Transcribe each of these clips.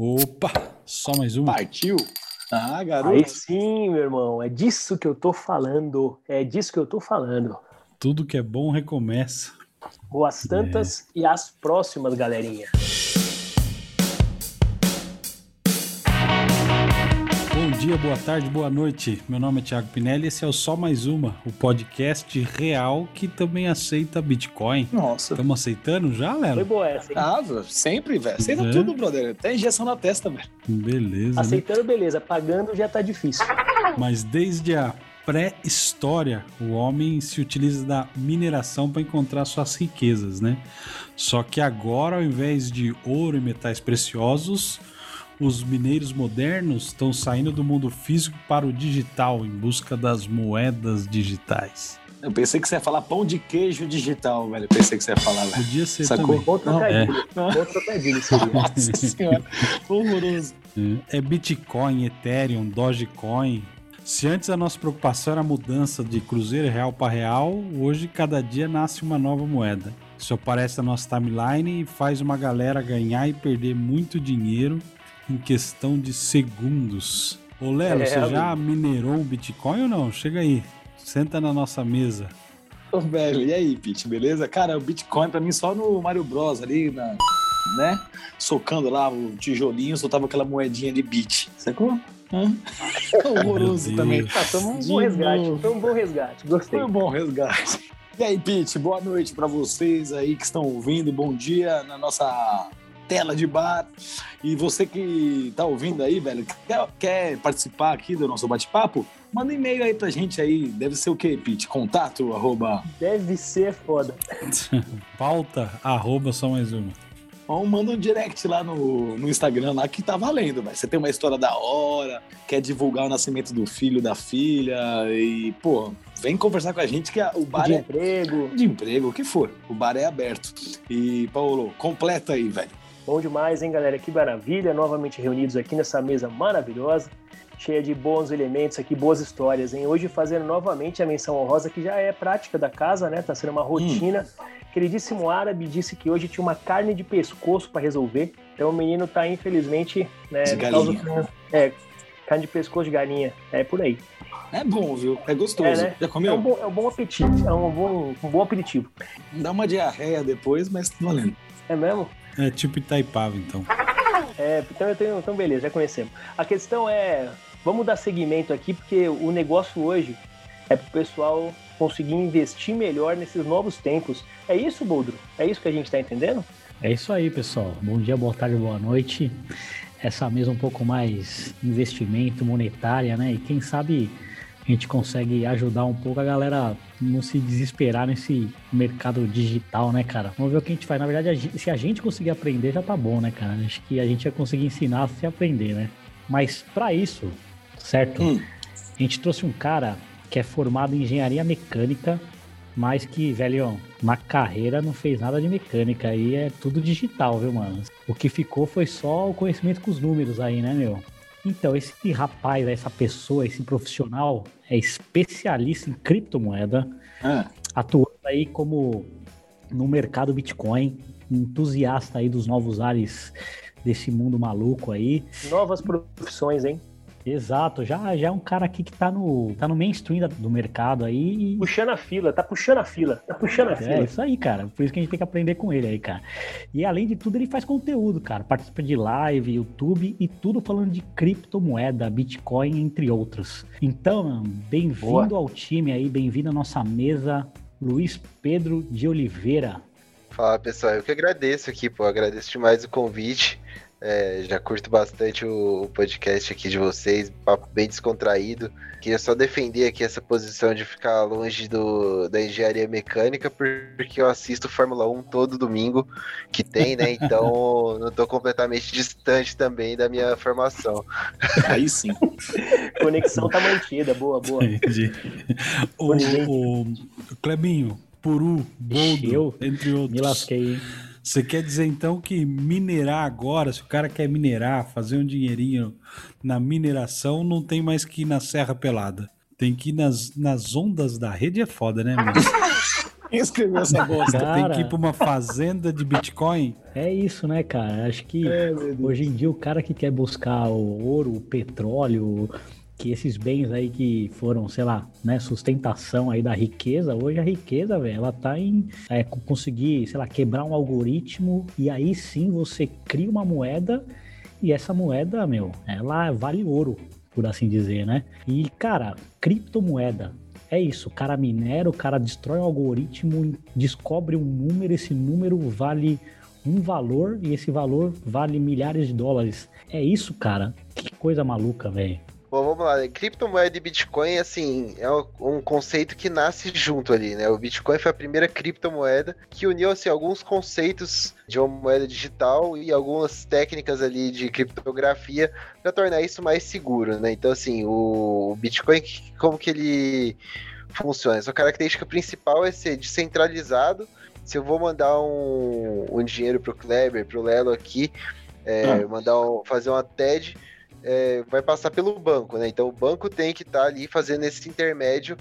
Opa, só mais uma. Partiu? Ah, garoto. Aí sim, meu irmão. É disso que eu tô falando. É disso que eu tô falando. Tudo que é bom recomeça. Boas tantas é. e as próximas, galerinha. Dia, boa tarde, boa noite. Meu nome é Thiago Pinelli e esse é o Só Mais Uma, o podcast real que também aceita Bitcoin. Nossa. Estamos aceitando já, Léo? Foi boa essa, hein? Ah, sempre, velho. Aceita é. tudo, brother. Até injeção na testa, velho. Beleza. Né? Aceitando, né? beleza. Pagando já tá difícil. Mas desde a pré-história, o homem se utiliza da mineração para encontrar suas riquezas, né? Só que agora, ao invés de ouro e metais preciosos, os mineiros modernos estão saindo do mundo físico para o digital em busca das moedas digitais. Eu pensei que você ia falar pão de queijo digital, velho. Eu pensei que você ia falar, velho. Podia ser Sacou? também. Outro trocadilho. É. Outro trocadilho seria. Nossa senhora. Horroroso. É. é Bitcoin, Ethereum, Dogecoin. Se antes a nossa preocupação era a mudança de cruzeiro real para real, hoje cada dia nasce uma nova moeda. Isso aparece na nossa timeline e faz uma galera ganhar e perder muito dinheiro em questão de segundos. Ô Lelo, é, você já minerou um Bitcoin ou não? Chega aí, senta na nossa mesa. Ô, velho, e aí, Pete, beleza? Cara, o Bitcoin pra mim só no Mario Bros ali, na, né? Socando lá o tijolinho, soltava aquela moedinha de bit, sacou? Hã? Horroroso também. Foi um bom resgate, foi um bom resgate, gostei. Foi um bom resgate. E aí, Pete, boa noite para vocês aí que estão ouvindo, bom dia na nossa tela de bar. E você que tá ouvindo aí, velho, quer, quer participar aqui do nosso bate-papo? Manda um e-mail aí pra gente aí. Deve ser o quê, Pete? Contato, arroba... Deve ser foda. Pauta, arroba, só mais uma. Ou manda um direct lá no, no Instagram lá que tá valendo, velho. Você tem uma história da hora, quer divulgar o nascimento do filho, da filha e, pô, vem conversar com a gente que a, o bar de é... emprego. De emprego, o que for. O bar é aberto. E, Paulo, completa aí, velho. Bom demais, hein, galera? Que maravilha! Novamente reunidos aqui nessa mesa maravilhosa, cheia de bons elementos aqui, boas histórias, hein? Hoje fazendo novamente a menção honrosa, que já é prática da casa, né? Tá sendo uma rotina. Hum. Queridíssimo árabe disse que hoje tinha uma carne de pescoço para resolver. Então o menino tá, infelizmente, né? De galinha. É, carne de pescoço de galinha. É por aí. É bom, viu? É gostoso. É, né? Já comeu? É um, bom, é um bom apetite, é um bom, um bom aperitivo. Dá uma diarreia depois, mas tá valendo. É mesmo? É tipo Itaipava, então. É, então, tenho, então beleza, já conhecemos. A questão é, vamos dar seguimento aqui, porque o negócio hoje é pro pessoal conseguir investir melhor nesses novos tempos. É isso, Boldro? É isso que a gente está entendendo? É isso aí, pessoal. Bom dia, boa tarde, boa noite. Essa mesa um pouco mais investimento monetária, né? E quem sabe a gente consegue ajudar um pouco a galera não se desesperar nesse mercado digital, né, cara? Vamos ver o que a gente faz. Na verdade, se a gente conseguir aprender, já tá bom, né, cara? Acho que a gente vai conseguir ensinar a se aprender, né? Mas para isso, certo? Hum. A gente trouxe um cara que é formado em engenharia mecânica, mas que, velho, na carreira não fez nada de mecânica. Aí é tudo digital, viu, mano? O que ficou foi só o conhecimento com os números aí, né, meu? Então, esse rapaz, essa pessoa, esse profissional é especialista em criptomoeda, ah. atuando aí como no mercado Bitcoin, entusiasta aí dos novos ares desse mundo maluco aí. Novas profissões, hein? Exato, já, já é um cara aqui que tá no, tá no mainstream do mercado aí. Puxando a fila, tá puxando a fila, tá puxando a é, fila. É isso aí, cara. Por isso que a gente tem que aprender com ele aí, cara. E além de tudo, ele faz conteúdo, cara. Participa de live, YouTube e tudo falando de criptomoeda, Bitcoin, entre outros. Então, bem-vindo ao time aí, bem-vindo à nossa mesa, Luiz Pedro de Oliveira. Fala pessoal, eu que agradeço aqui, pô, agradeço demais o convite. É, já curto bastante o, o, podcast aqui de vocês, papo bem descontraído. Queria só defender aqui essa posição de ficar longe do, da engenharia mecânica, porque eu assisto Fórmula 1 todo domingo que tem, né? Então não estou completamente distante também da minha formação. Aí sim. Conexão tá mantida, boa, boa. Entendi. O, o, o Clebinho, Puru, Boldo, entre outros. Me lasquei, hein? Você quer dizer então que minerar agora, se o cara quer minerar, fazer um dinheirinho na mineração, não tem mais que ir na Serra Pelada. Tem que ir nas, nas ondas da rede, é foda, né, mano? Quem escreveu essa bosta? Cara, Tem que ir pra uma fazenda de Bitcoin? É isso, né, cara? Acho que é, hoje em dia o cara que quer buscar o ouro, o petróleo, que esses bens aí que foram, sei lá, né, sustentação aí da riqueza, hoje a riqueza, velho, ela tá em é, conseguir, sei lá, quebrar um algoritmo e aí sim você cria uma moeda e essa moeda, meu, ela vale ouro, por assim dizer, né? E, cara, criptomoeda, é isso, o cara minera, o cara destrói um algoritmo, descobre um número, esse número vale um valor e esse valor vale milhares de dólares. É isso, cara. Que coisa maluca, velho. Bom, vamos lá. Criptomoeda e Bitcoin, assim, é um conceito que nasce junto ali, né? O Bitcoin foi a primeira criptomoeda que uniu, assim, alguns conceitos de uma moeda digital e algumas técnicas ali de criptografia para tornar isso mais seguro, né? Então, assim, o Bitcoin, como que ele funciona? Sua característica principal é ser descentralizado. Se eu vou mandar um, um dinheiro pro Kleber, pro Lelo aqui, é, ah. mandar um, fazer uma TED é, vai passar pelo banco, né? Então o banco tem que estar tá ali fazendo esse intermédio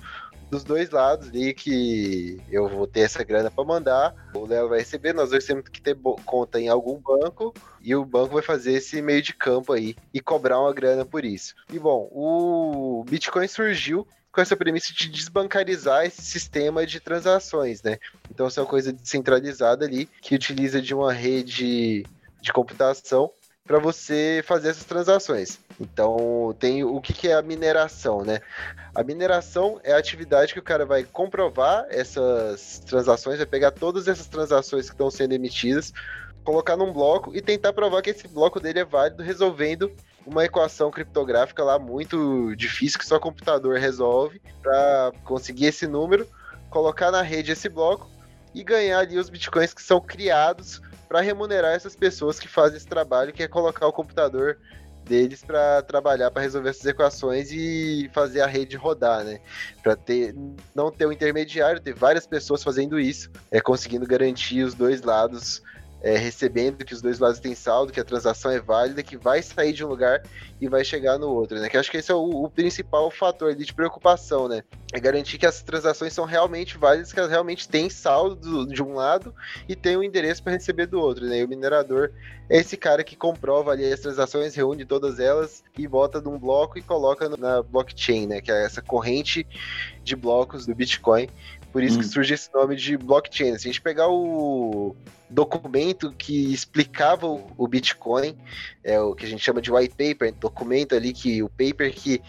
dos dois lados ali que eu vou ter essa grana para mandar, o Léo vai receber, nós dois temos que ter conta em algum banco e o banco vai fazer esse meio de campo aí e cobrar uma grana por isso. E bom, o Bitcoin surgiu com essa premissa de desbancarizar esse sistema de transações, né? Então, essa é uma coisa descentralizada ali que utiliza de uma rede de computação para você fazer essas transações. Então, tem o que, que é a mineração, né? A mineração é a atividade que o cara vai comprovar essas transações, vai pegar todas essas transações que estão sendo emitidas, colocar num bloco e tentar provar que esse bloco dele é válido, resolvendo uma equação criptográfica lá muito difícil que só computador resolve para conseguir esse número, colocar na rede esse bloco e ganhar ali os bitcoins que são criados para remunerar essas pessoas que fazem esse trabalho, que é colocar o computador deles para trabalhar para resolver essas equações e fazer a rede rodar, né? Para ter não ter um intermediário, ter várias pessoas fazendo isso, é conseguindo garantir os dois lados é, recebendo que os dois lados têm saldo, que a transação é válida, que vai sair de um lugar e vai chegar no outro, né? Que acho que esse é o, o principal fator de preocupação, né? É garantir que as transações são realmente válidas, que elas realmente têm saldo do, de um lado e tem o um endereço para receber do outro, né? E o minerador é esse cara que comprova ali as transações, reúne todas elas e bota num bloco e coloca na blockchain, né? Que é essa corrente de blocos do Bitcoin por isso hum. que surge esse nome de blockchain. Se a gente pegar o documento que explicava o Bitcoin, é o que a gente chama de white paper, documento ali que o paper que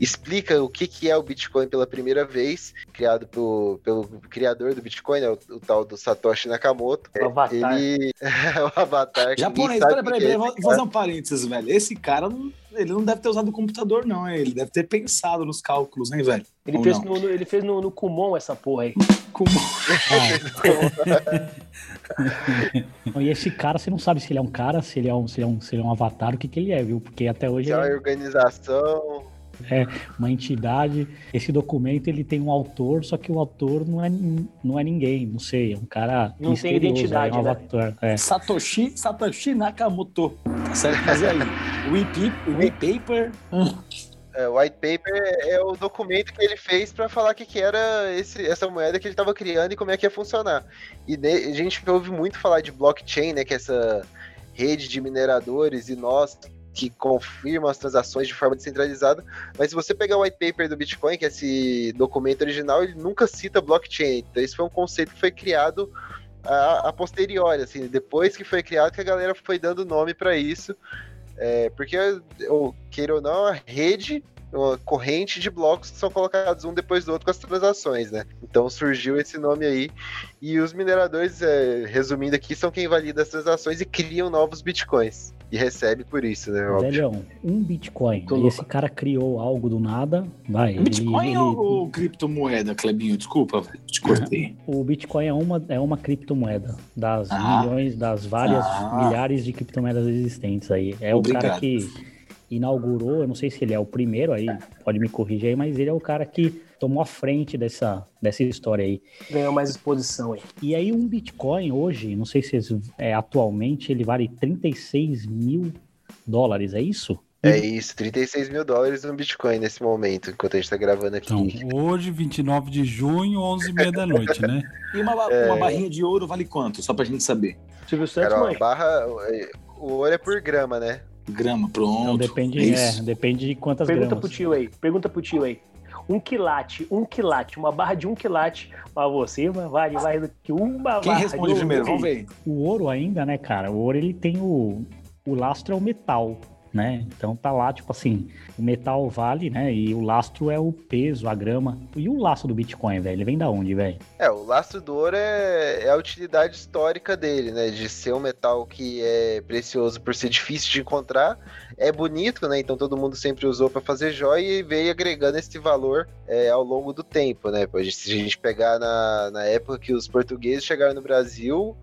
explica o que, que é o Bitcoin pela primeira vez, criado pro, pelo criador do Bitcoin, né, o, o, tal do Satoshi Nakamoto. O Avatar. Ele... o Avatar. Japonês, peraí, peraí, peraí, é vou fazer um parênteses, velho. Esse cara, ele não deve ter usado o computador, não, ele deve ter pensado nos cálculos, hein, velho? Ele fez, no, ele fez no, no Kumon essa porra aí. Kumon. Ah. e esse cara, você não sabe se ele é um cara, se ele é um, se ele é um, se ele é um avatar, o que, que ele é, viu? Porque até hoje. É uma é... organização. É, uma entidade. Esse documento ele tem um autor, só que o autor não é, não é ninguém, não sei, é um cara. Não tem identidade, é um né? avatar, é. Satoshi, Satoshi Nakamoto. Tá certo? Mas aí, o e-paper. É, o white paper é o documento que ele fez para falar que, que era esse, essa moeda que ele estava criando e como é que ia funcionar. E a gente ouve muito falar de blockchain, né, que é essa rede de mineradores e nós que confirmam as transações de forma descentralizada, mas se você pegar o white paper do Bitcoin, que é esse documento original, ele nunca cita blockchain. Então, esse foi um conceito que foi criado a, a posteriori, assim, depois que foi criado, que a galera foi dando nome para isso. É, porque, ou, queira ou não, a rede uma corrente de blocos que são colocados um depois do outro com as transações, né? Então surgiu esse nome aí. E os mineradores, é, resumindo aqui, são quem valida as transações e criam novos bitcoins e recebe por isso, né? Velhão, um Bitcoin. e esse cara criou algo do nada. Vai. Bitcoin ele, ou ele... criptomoeda, Clebinho? Desculpa, te cortei. o Bitcoin é uma, é uma criptomoeda das ah. milhões, das várias ah. milhares de criptomoedas existentes aí. É Obrigado. o cara que inaugurou, eu não sei se ele é o primeiro aí, pode me corrigir aí, mas ele é o cara que tomou a frente dessa, dessa história aí. Ganhou mais exposição aí. E aí um Bitcoin hoje, não sei se é, atualmente, ele vale 36 mil dólares, é isso? É isso, 36 mil dólares no Bitcoin nesse momento, enquanto a gente tá gravando aqui. Então, hoje, 29 de junho, 11h30 da noite, né? E uma, ba- uma barrinha de ouro vale quanto? Só pra gente saber. Silvio Santos, Cara, a barra, o ouro é por grama, né? Grama, Não, pronto. depende, É é, isso. depende de quantas Pergunta gramas. pro tio aí. Pergunta pro tio aí. Um quilate, um quilate, uma barra de um quilate pra você vale mais do que uma Quem barra responde de um primeiro? Vamos ver. O ouro ainda, né, cara? O ouro ele tem o, o lastro é o metal, né? Então tá lá, tipo assim, o metal vale, né? E o lastro é o peso, a grama. E o lastro do Bitcoin, velho? Ele vem da onde, velho? É, o lastro do ouro é, é a utilidade histórica dele, né? De ser um metal que é precioso por ser difícil de encontrar, é bonito, né? Então todo mundo sempre usou para fazer joia e veio agregando esse valor é, ao longo do tempo, né? Se a gente pegar na, na época que os portugueses chegaram no Brasil,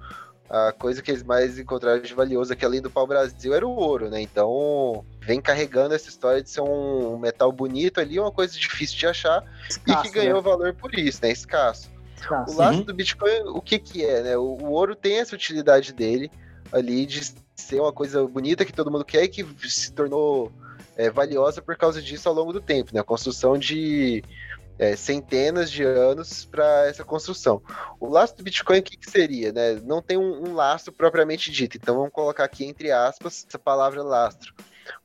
a coisa que eles mais encontraram de valioso aqui além do pau-brasil era o ouro, né? Então vem carregando essa história de ser um metal bonito ali, uma coisa difícil de achar e Escasso, que ganhou né? valor por isso, né? Escasso. Escasso. O lastro do Bitcoin, o que que é, né? O, o ouro tem essa utilidade dele ali de ser uma coisa bonita que todo mundo quer e que se tornou é, valiosa por causa disso ao longo do tempo, né? A construção de é, centenas de anos para essa construção. O lastro do Bitcoin, o que, que seria, né? Não tem um, um lastro propriamente dito, então vamos colocar aqui entre aspas essa palavra lastro.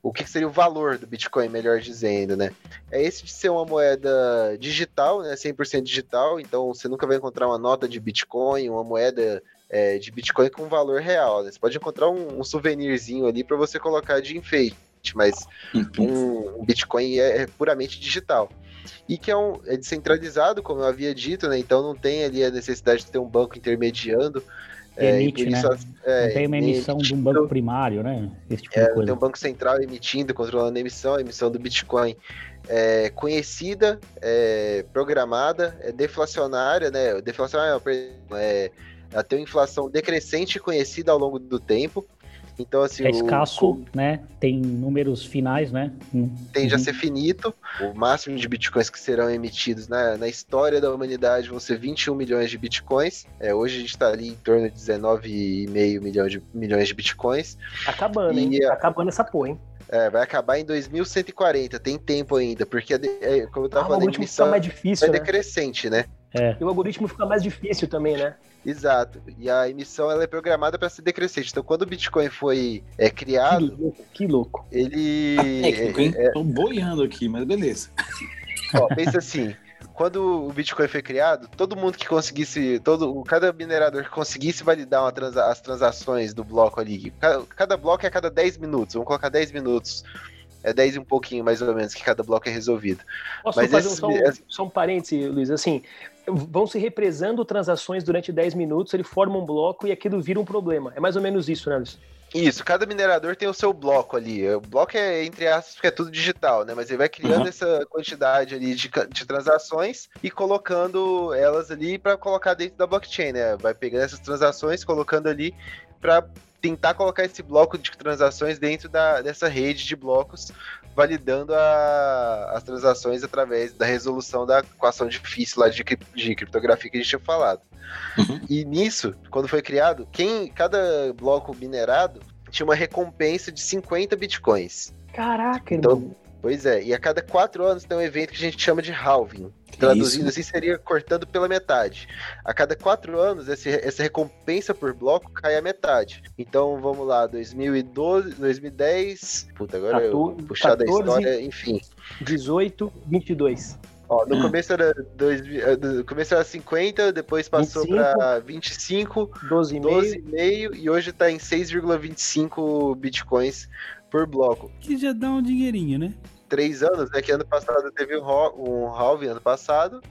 O que, seria o valor do Bitcoin, melhor dizendo, né? É esse de ser uma moeda digital, né? 100% digital, então você nunca vai encontrar uma nota de Bitcoin, uma moeda é, de Bitcoin com valor real, né? Você pode encontrar um, um souvenirzinho ali para você colocar de enfeite, mas um, um Bitcoin é, é puramente digital. E que é, um, é descentralizado, como eu havia dito, né? Então não tem ali a necessidade de ter um banco intermediando. é, e Emite, né? isso as- é, tem uma emissão de um emitindo- banco primário, né? Esse tipo é, de tem coisa. um banco central emitindo, controlando a emissão, a emissão do Bitcoin é conhecida, é programada, é deflacionária, né? Deflacionária, perdão, é, ela tem uma inflação decrescente conhecida ao longo do tempo. Então, assim, É o- escasso, né? Tem números finais, né? Hum. tende a Uhum. ser finito. O máximo de bitcoins que serão emitidos na, na história da humanidade vão ser 21 milhões de bitcoins. É, hoje a gente está ali em torno de 19,5 milhões de, milhões de bitcoins. Tá acabando, hein? E, Tá acabando essa porra, hein? É, vai acabar em 2140, tem tempo ainda, porque, a é, como eu Ah, tava o falando, a emissão mais é difícil, né? decrescente, né? E o algoritmo fica mais difícil também, né? Exato. E a emissão ela é programada para ser decrescente. Então, quando o Bitcoin foi é, Que criado, louco, que louco. ele. Técnico, hein? é, Tô boiando aqui, mas beleza. Ó, pensa assim, quando o Bitcoin foi criado, todo mundo que conseguisse, todo, cada minerador que conseguisse validar uma transa- as transações do bloco ali, cada, cada bloco é a cada 10 minutos, vamos colocar 10 minutos, é 10 e um pouquinho mais ou menos que cada bloco é resolvido. Posso Mas fazer um, esse- só, um, só um parêntese, Luiz? Assim, vão se represando transações durante 10 minutos, ele forma um bloco e aquilo vira um problema. É mais ou menos isso, né, Luiz? Isso, cada minerador tem o seu bloco ali. O bloco é, entre aspas, porque é tudo digital, né? Mas ele vai criando Uhum. essa quantidade ali de, de transações e colocando elas ali para colocar dentro da blockchain, né? Vai pegando essas transações, colocando ali para tentar colocar esse bloco de transações dentro da, dessa rede de blocos, validando a- as transações através da resolução da equação difícil lá de, de criptografia que a gente tinha falado. Uhum. E nisso, quando foi criado, quem cada bloco minerado tinha uma recompensa de 50 bitcoins. Caraca, Então, irmão. Pois é, e a cada quatro anos tem um evento que a gente chama de halving. Traduzindo assim, seria cortando pela metade. A cada quatro anos, esse- essa recompensa por bloco cai a metade. Então, vamos lá, 2012, 2010... Puta, agora eu 14, puxar da 14. história, enfim. 18, 22. Ó, no começo era dois, eh, no começo era 50, depois passou 25. para 25, 12,5. 12,5 e hoje tá em 6,25 bitcoins por bloco. Que já dá um dinheirinho, né? Três anos, né? Que ano passado teve um, um halving, ano passado.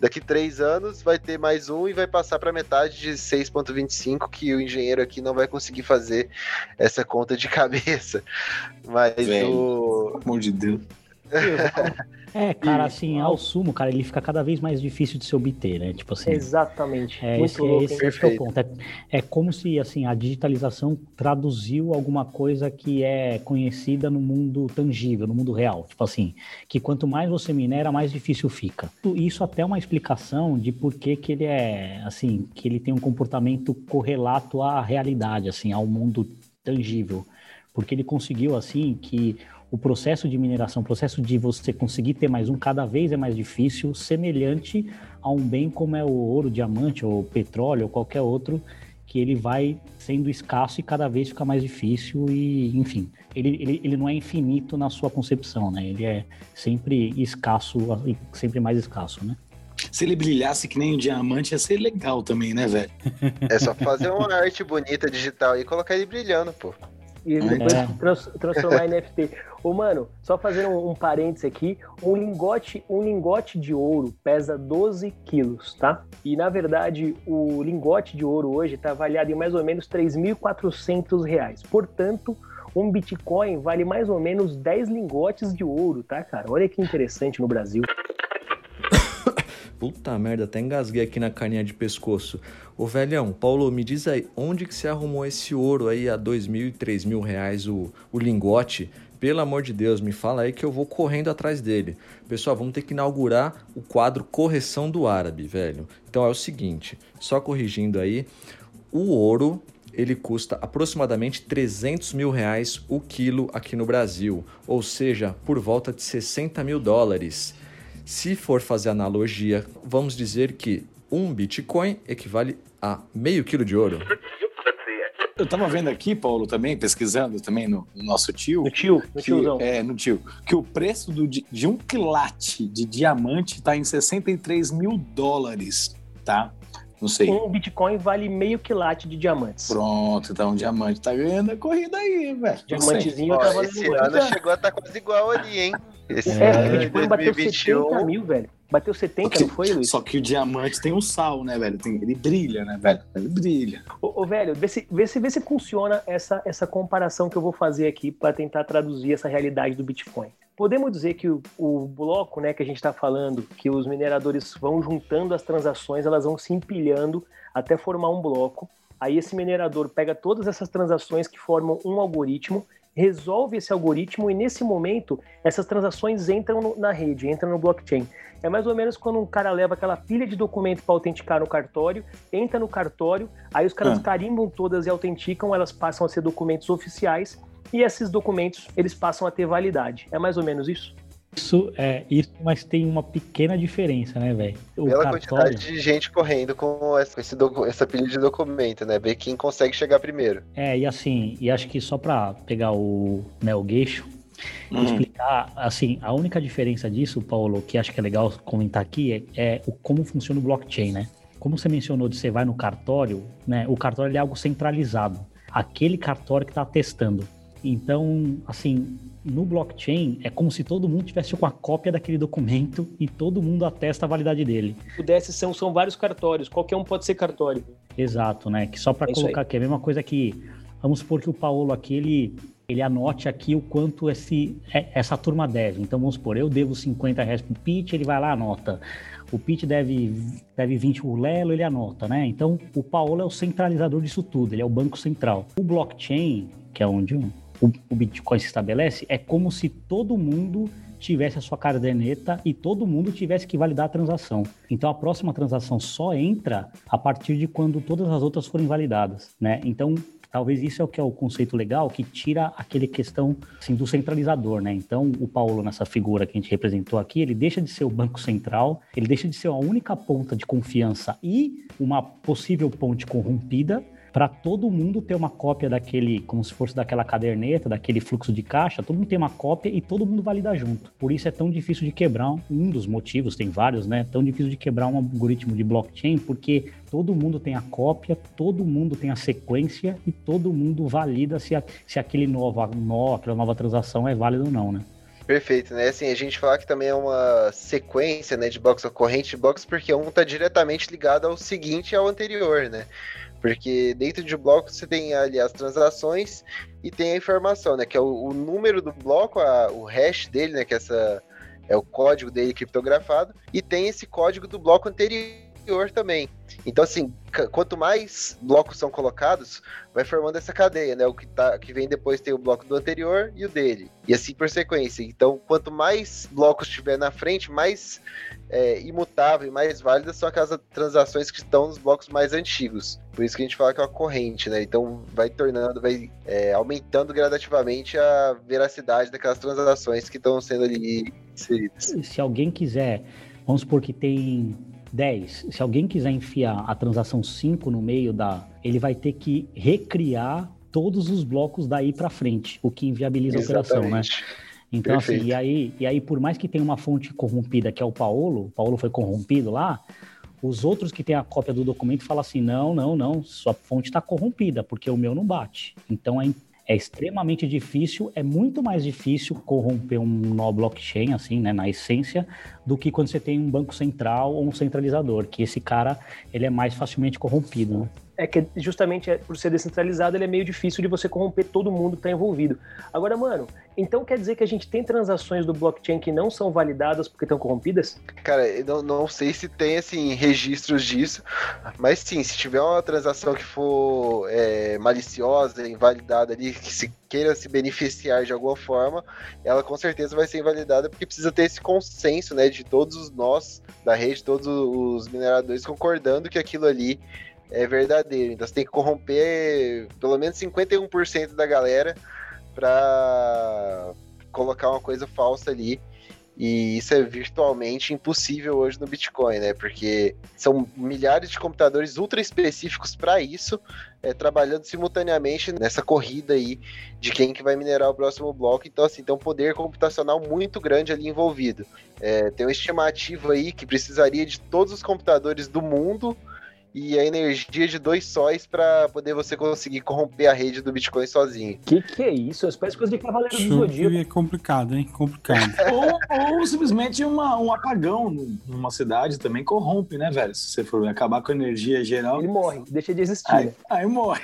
Daqui três anos vai ter mais um e vai passar para metade de 6,25, que o engenheiro aqui não vai conseguir fazer essa conta de cabeça. Mas Velho. o. Pelo amor de Deus. É, cara, assim, ao sumo, cara, ele fica cada vez mais difícil de se obter, né? Tipo assim. Exatamente. É, Muito esse, louco, esse, esse que é o ponto. É, é como se assim a digitalização traduziu alguma coisa que é conhecida no mundo tangível, no mundo real. Tipo assim, que quanto mais você minera, mais difícil fica. Isso até é uma explicação de por que, que ele é assim, que ele tem um comportamento correlato à realidade, assim, ao mundo tangível. Porque ele conseguiu assim que o processo de mineração, o processo de você conseguir ter mais um cada vez é mais difícil, semelhante a um bem como é o ouro, diamante ou petróleo ou qualquer outro que ele vai sendo escasso e cada vez fica mais difícil e, enfim, ele, ele, ele não é infinito na sua concepção, né? Ele é sempre escasso, sempre mais escasso, né? Se ele brilhasse que nem um diamante, ia ser legal também, né, velho? É só fazer uma arte bonita digital e colocar ele brilhando, pô. E depois é. trans, transformar em NFT. Ô, mano, só fazendo um, um parênteses aqui, um lingote, um lingote de ouro pesa 12 quilos, tá? E na verdade, o lingote de ouro hoje está avaliado em mais ou menos 3.400 reais. Portanto, um Bitcoin vale mais ou menos 10 lingotes de ouro, tá, cara? Olha que interessante no Brasil. Puta merda, até engasguei aqui na carninha de pescoço. Ô velhão, Paulo, me diz aí, onde que você arrumou esse ouro aí a dois mil e três mil reais o, o lingote? Pelo amor de Deus, me fala aí que eu vou correndo atrás dele. Pessoal, vamos ter que inaugurar o quadro Correção do Árabe, velho. Então é o seguinte, só corrigindo aí, o ouro ele custa aproximadamente 300 mil reais o quilo aqui no Brasil, ou seja, por volta de 60 mil dólares. Se for fazer analogia, vamos dizer que um Bitcoin equivale a meio quilo de ouro. Eu tava vendo aqui, Paulo, também, pesquisando também no, no nosso tio. No tio, no que, tiozão. É, no tio. Que o preço do, de um quilate de diamante tá em 63 mil dólares, tá? Não sei. Um Bitcoin vale meio quilate de diamantes. Pronto, então um diamante tá ganhando a corrida aí, velho. Diamantezinho tá valendo Esse ano chegou a estar tá quase igual ali, hein? Esse é, o Bitcoin bateu 70 mil, velho. Bateu 70, Porque, não foi, Luiz? Só que o diamante tem um sal, né, velho? Tem, ele brilha, né, velho? Ele brilha. Ô, ô, velho, vê se, vê, se, vê se funciona essa, essa comparação que eu vou fazer aqui para tentar traduzir essa realidade do Bitcoin. Podemos dizer que o, o bloco né, que a gente está falando, que os mineradores vão juntando as transações, elas vão se empilhando até formar um bloco. Aí esse minerador pega todas essas transações que formam um algoritmo resolve esse algoritmo e nesse momento essas transações entram no, na rede, entram no blockchain. É mais ou menos quando um cara leva aquela pilha de documento para autenticar no cartório, entra no cartório, aí os caras ah. carimbam todas e autenticam, elas passam a ser documentos oficiais e esses documentos eles passam a ter validade. É mais ou menos isso? Isso é isso, mas tem uma pequena diferença, né, velho? Pela cartório... quantidade de gente correndo com essa, esse essa pilha de documento, né? Ver quem consegue chegar primeiro. É, e assim, e acho que só para pegar o, né, o gueixo, uhum. explicar, assim, a única diferença disso, Paulo, que acho que é legal comentar aqui, é, é o, como funciona o blockchain, né? Como você mencionou de você vai no cartório, né? O cartório é algo centralizado. Aquele cartório que está testando. Então, assim, no blockchain é como se todo mundo tivesse uma cópia daquele documento e todo mundo atesta a validade dele. DS são, são vários cartórios, qualquer um pode ser cartório. Exato, né? Que só para é colocar aqui, é a mesma coisa que. Vamos supor que o Paulo aqui, ele, ele anote aqui o quanto esse, é, essa turma deve. Então vamos supor, eu devo 50 reais pro Pete, ele vai lá anota. O Pete deve, deve 20 o Lelo, ele anota, né? Então o Paulo é o centralizador disso tudo, ele é o banco central. O blockchain, que é onde um o, o Bitcoin se estabelece, é como se todo mundo tivesse a sua caderneta e todo mundo tivesse que validar a transação. Então a próxima transação só entra a partir de quando todas as outras forem validadas, né? Então talvez isso é o que é o conceito legal que tira aquele questão assim, do centralizador, né? Então o Paulo nessa figura que a gente representou aqui, ele deixa de ser o banco central, ele deixa de ser a única ponta de confiança e uma possível ponte corrompida para todo mundo ter uma cópia daquele, como se fosse daquela caderneta, daquele fluxo de caixa, todo mundo tem uma cópia e todo mundo valida junto. Por isso é tão difícil de quebrar, um dos motivos, tem vários, né? Tão difícil de quebrar um algoritmo de blockchain, porque todo mundo tem a cópia, todo mundo tem a sequência e todo mundo valida se, a, se aquele novo nó, aquela nova transação é válida ou não, né? Perfeito, né? Assim, a gente fala que também é uma sequência, né, de blocos, a corrente de blocos, porque um está diretamente ligado ao seguinte e ao anterior, né? Porque dentro de bloco você tem ali as transações e tem a informação, né? Que é o, o número do bloco, a, o hash dele, né? Que é essa é o código dele criptografado, e tem esse código do bloco anterior anterior também. Então, assim, quanto mais blocos são colocados, vai formando essa cadeia, né? O que, tá, que vem depois tem o bloco do anterior e o dele. E assim por sequência. Então, quanto mais blocos tiver na frente, mais é, imutável e mais válidas são aquelas transações que estão nos blocos mais antigos. Por isso que a gente fala que é uma corrente, né? Então vai tornando, vai é, aumentando gradativamente a veracidade daquelas transações que estão sendo ali inseridas. Se alguém quiser, vamos supor que tem 10. Se alguém quiser enfiar a transação 5 no meio da. Ele vai ter que recriar todos os blocos daí para frente, o que inviabiliza Exatamente. a operação, né? Então, Perfeito. assim, e aí, e aí, por mais que tenha uma fonte corrompida, que é o Paulo, o Paulo foi corrompido lá, os outros que têm a cópia do documento falam assim: não, não, não, sua fonte está corrompida, porque o meu não bate. Então é, é extremamente difícil, é muito mais difícil corromper um nó blockchain, assim, né, na essência, do que quando você tem um banco central ou um centralizador, que esse cara ele é mais facilmente corrompido. Né? É que justamente é, por ser descentralizado, ele é meio difícil de você corromper todo mundo que está envolvido. Agora, mano, então quer dizer que a gente tem transações do blockchain que não são validadas porque estão corrompidas? Cara, eu não, não sei se tem, assim, registros disso, mas sim, se tiver uma transação que for é, maliciosa, invalidada ali, que se queira se beneficiar de alguma forma, ela com certeza vai ser invalidada porque precisa ter esse consenso, né, de todos os nós da rede, todos os mineradores concordando que aquilo ali é verdadeiro. Então você tem que corromper pelo menos 51% da galera para colocar uma coisa falsa ali. E isso é virtualmente impossível hoje no Bitcoin, né? Porque são milhares de computadores ultra específicos para isso, é, trabalhando simultaneamente nessa corrida aí de quem que vai minerar o próximo bloco. Então, assim, tem um poder computacional muito grande ali envolvido. É, tem uma estimativa aí que precisaria de todos os computadores do mundo e a energia de dois sóis para poder você conseguir corromper a rede do Bitcoin sozinho. Que que é isso? As parece coisa de Cavaleiro do Zodíaco. É complicado, hein? Complicado. ou, ou, simplesmente uma, um apagão numa cidade também corrompe, né, velho? Se você for acabar com a energia geral. Ele morre, deixa de existir. Aí, aí morre.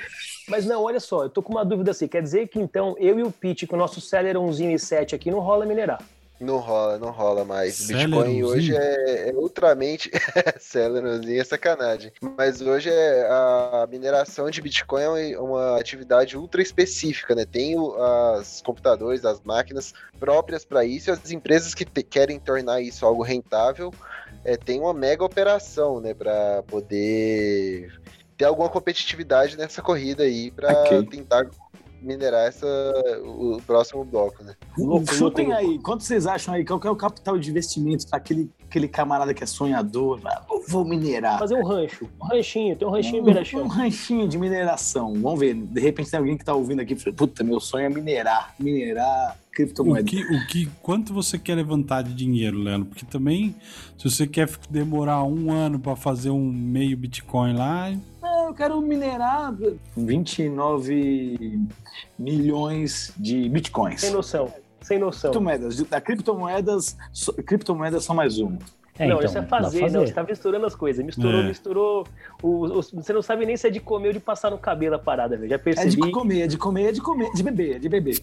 Mas não, olha só, eu tô com uma dúvida assim. Quer dizer que então eu e o Pete, com o nosso Celeronzinho e 7 aqui, não rola minerar? Não rola, não rola mais. Bitcoin hoje é, é ultramente. Celerozinho é sacanagem. Mas hoje é a mineração de Bitcoin é uma atividade ultra específica, né? Tem os computadores, as máquinas próprias para isso, e as empresas que te, querem tornar isso algo rentável é, tem uma mega operação, né? Para poder ter alguma competitividade nessa corrida aí, para okay. tentar minerar essa, o próximo bloco, né? Louco, Chutem louco. aí, quanto vocês acham aí? Qual é o capital de investimento para aquele, aquele camarada que é sonhador? vou minerar. Fazer um rancho, um ranchinho, tem um ranchinho um, em Um ranchinho de mineração. Vamos ver, de repente tem alguém que tá ouvindo aqui e fala, puta, meu sonho é minerar, minerar criptomoeda. O que, o que, quanto você quer levantar de dinheiro, Lelo? Porque também, se você quer demorar um ano para fazer um meio Bitcoin lá, eu quero minerar 29 milhões de bitcoins. Sem noção. Sem noção. Criptomoedas. Da criptomoedas, criptomoedas são mais uma. É, não, então, isso é fazer, fazer, não, você tá misturando as coisas. Misturou, é. misturou. O, o, você não sabe nem se é de comer ou de passar no cabelo a parada, velho. Já percebi. É de comer, é de comer, é de comer, de beber, é de beber.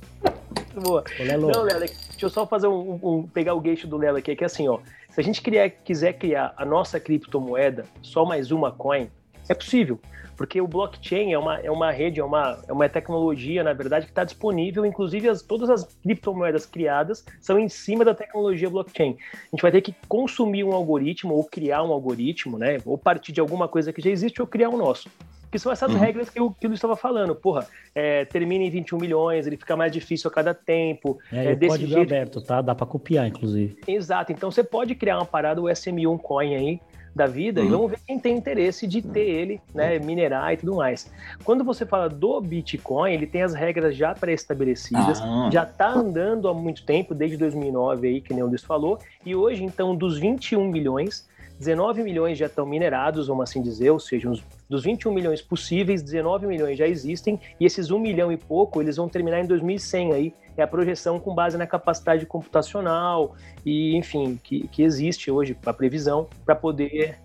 Boa. Não, Léo, deixa eu só fazer um, um, pegar o gancho do Léo aqui, que é assim, ó. Se a gente criar, quiser criar a nossa criptomoeda, só mais uma coin, é possível porque o blockchain é uma, é uma rede, é uma, é uma tecnologia, na verdade, que está disponível, inclusive as, todas as criptomoedas criadas são em cima da tecnologia blockchain. A gente vai ter que consumir um algoritmo ou criar um algoritmo, né? Ou partir de alguma coisa que já existe ou criar o um nosso que são essas uhum. regras que o que eu estava falando. Porra, é, termina em 21 milhões, ele fica mais difícil a cada tempo. É, é, o código jeito... aberto, tá? Dá para copiar, inclusive. Exato. Então você pode criar uma parada, o SM1 Coin aí, da vida uhum. e vamos ver quem tem interesse de ter ele, né, minerar e tudo mais. Quando você fala do Bitcoin, ele tem as regras já pré-estabelecidas, ah. já está andando há muito tempo, desde 2009 aí, que nem o Deus falou, e hoje então dos 21 milhões, 19 milhões já estão minerados, vamos assim dizer, ou seja, uns, dos 21 milhões possíveis, 19 milhões já existem, e esses 1 milhão e pouco, eles vão terminar em 2100 aí, é a projeção com base na capacidade computacional e, enfim, que, que existe hoje, a previsão, para poder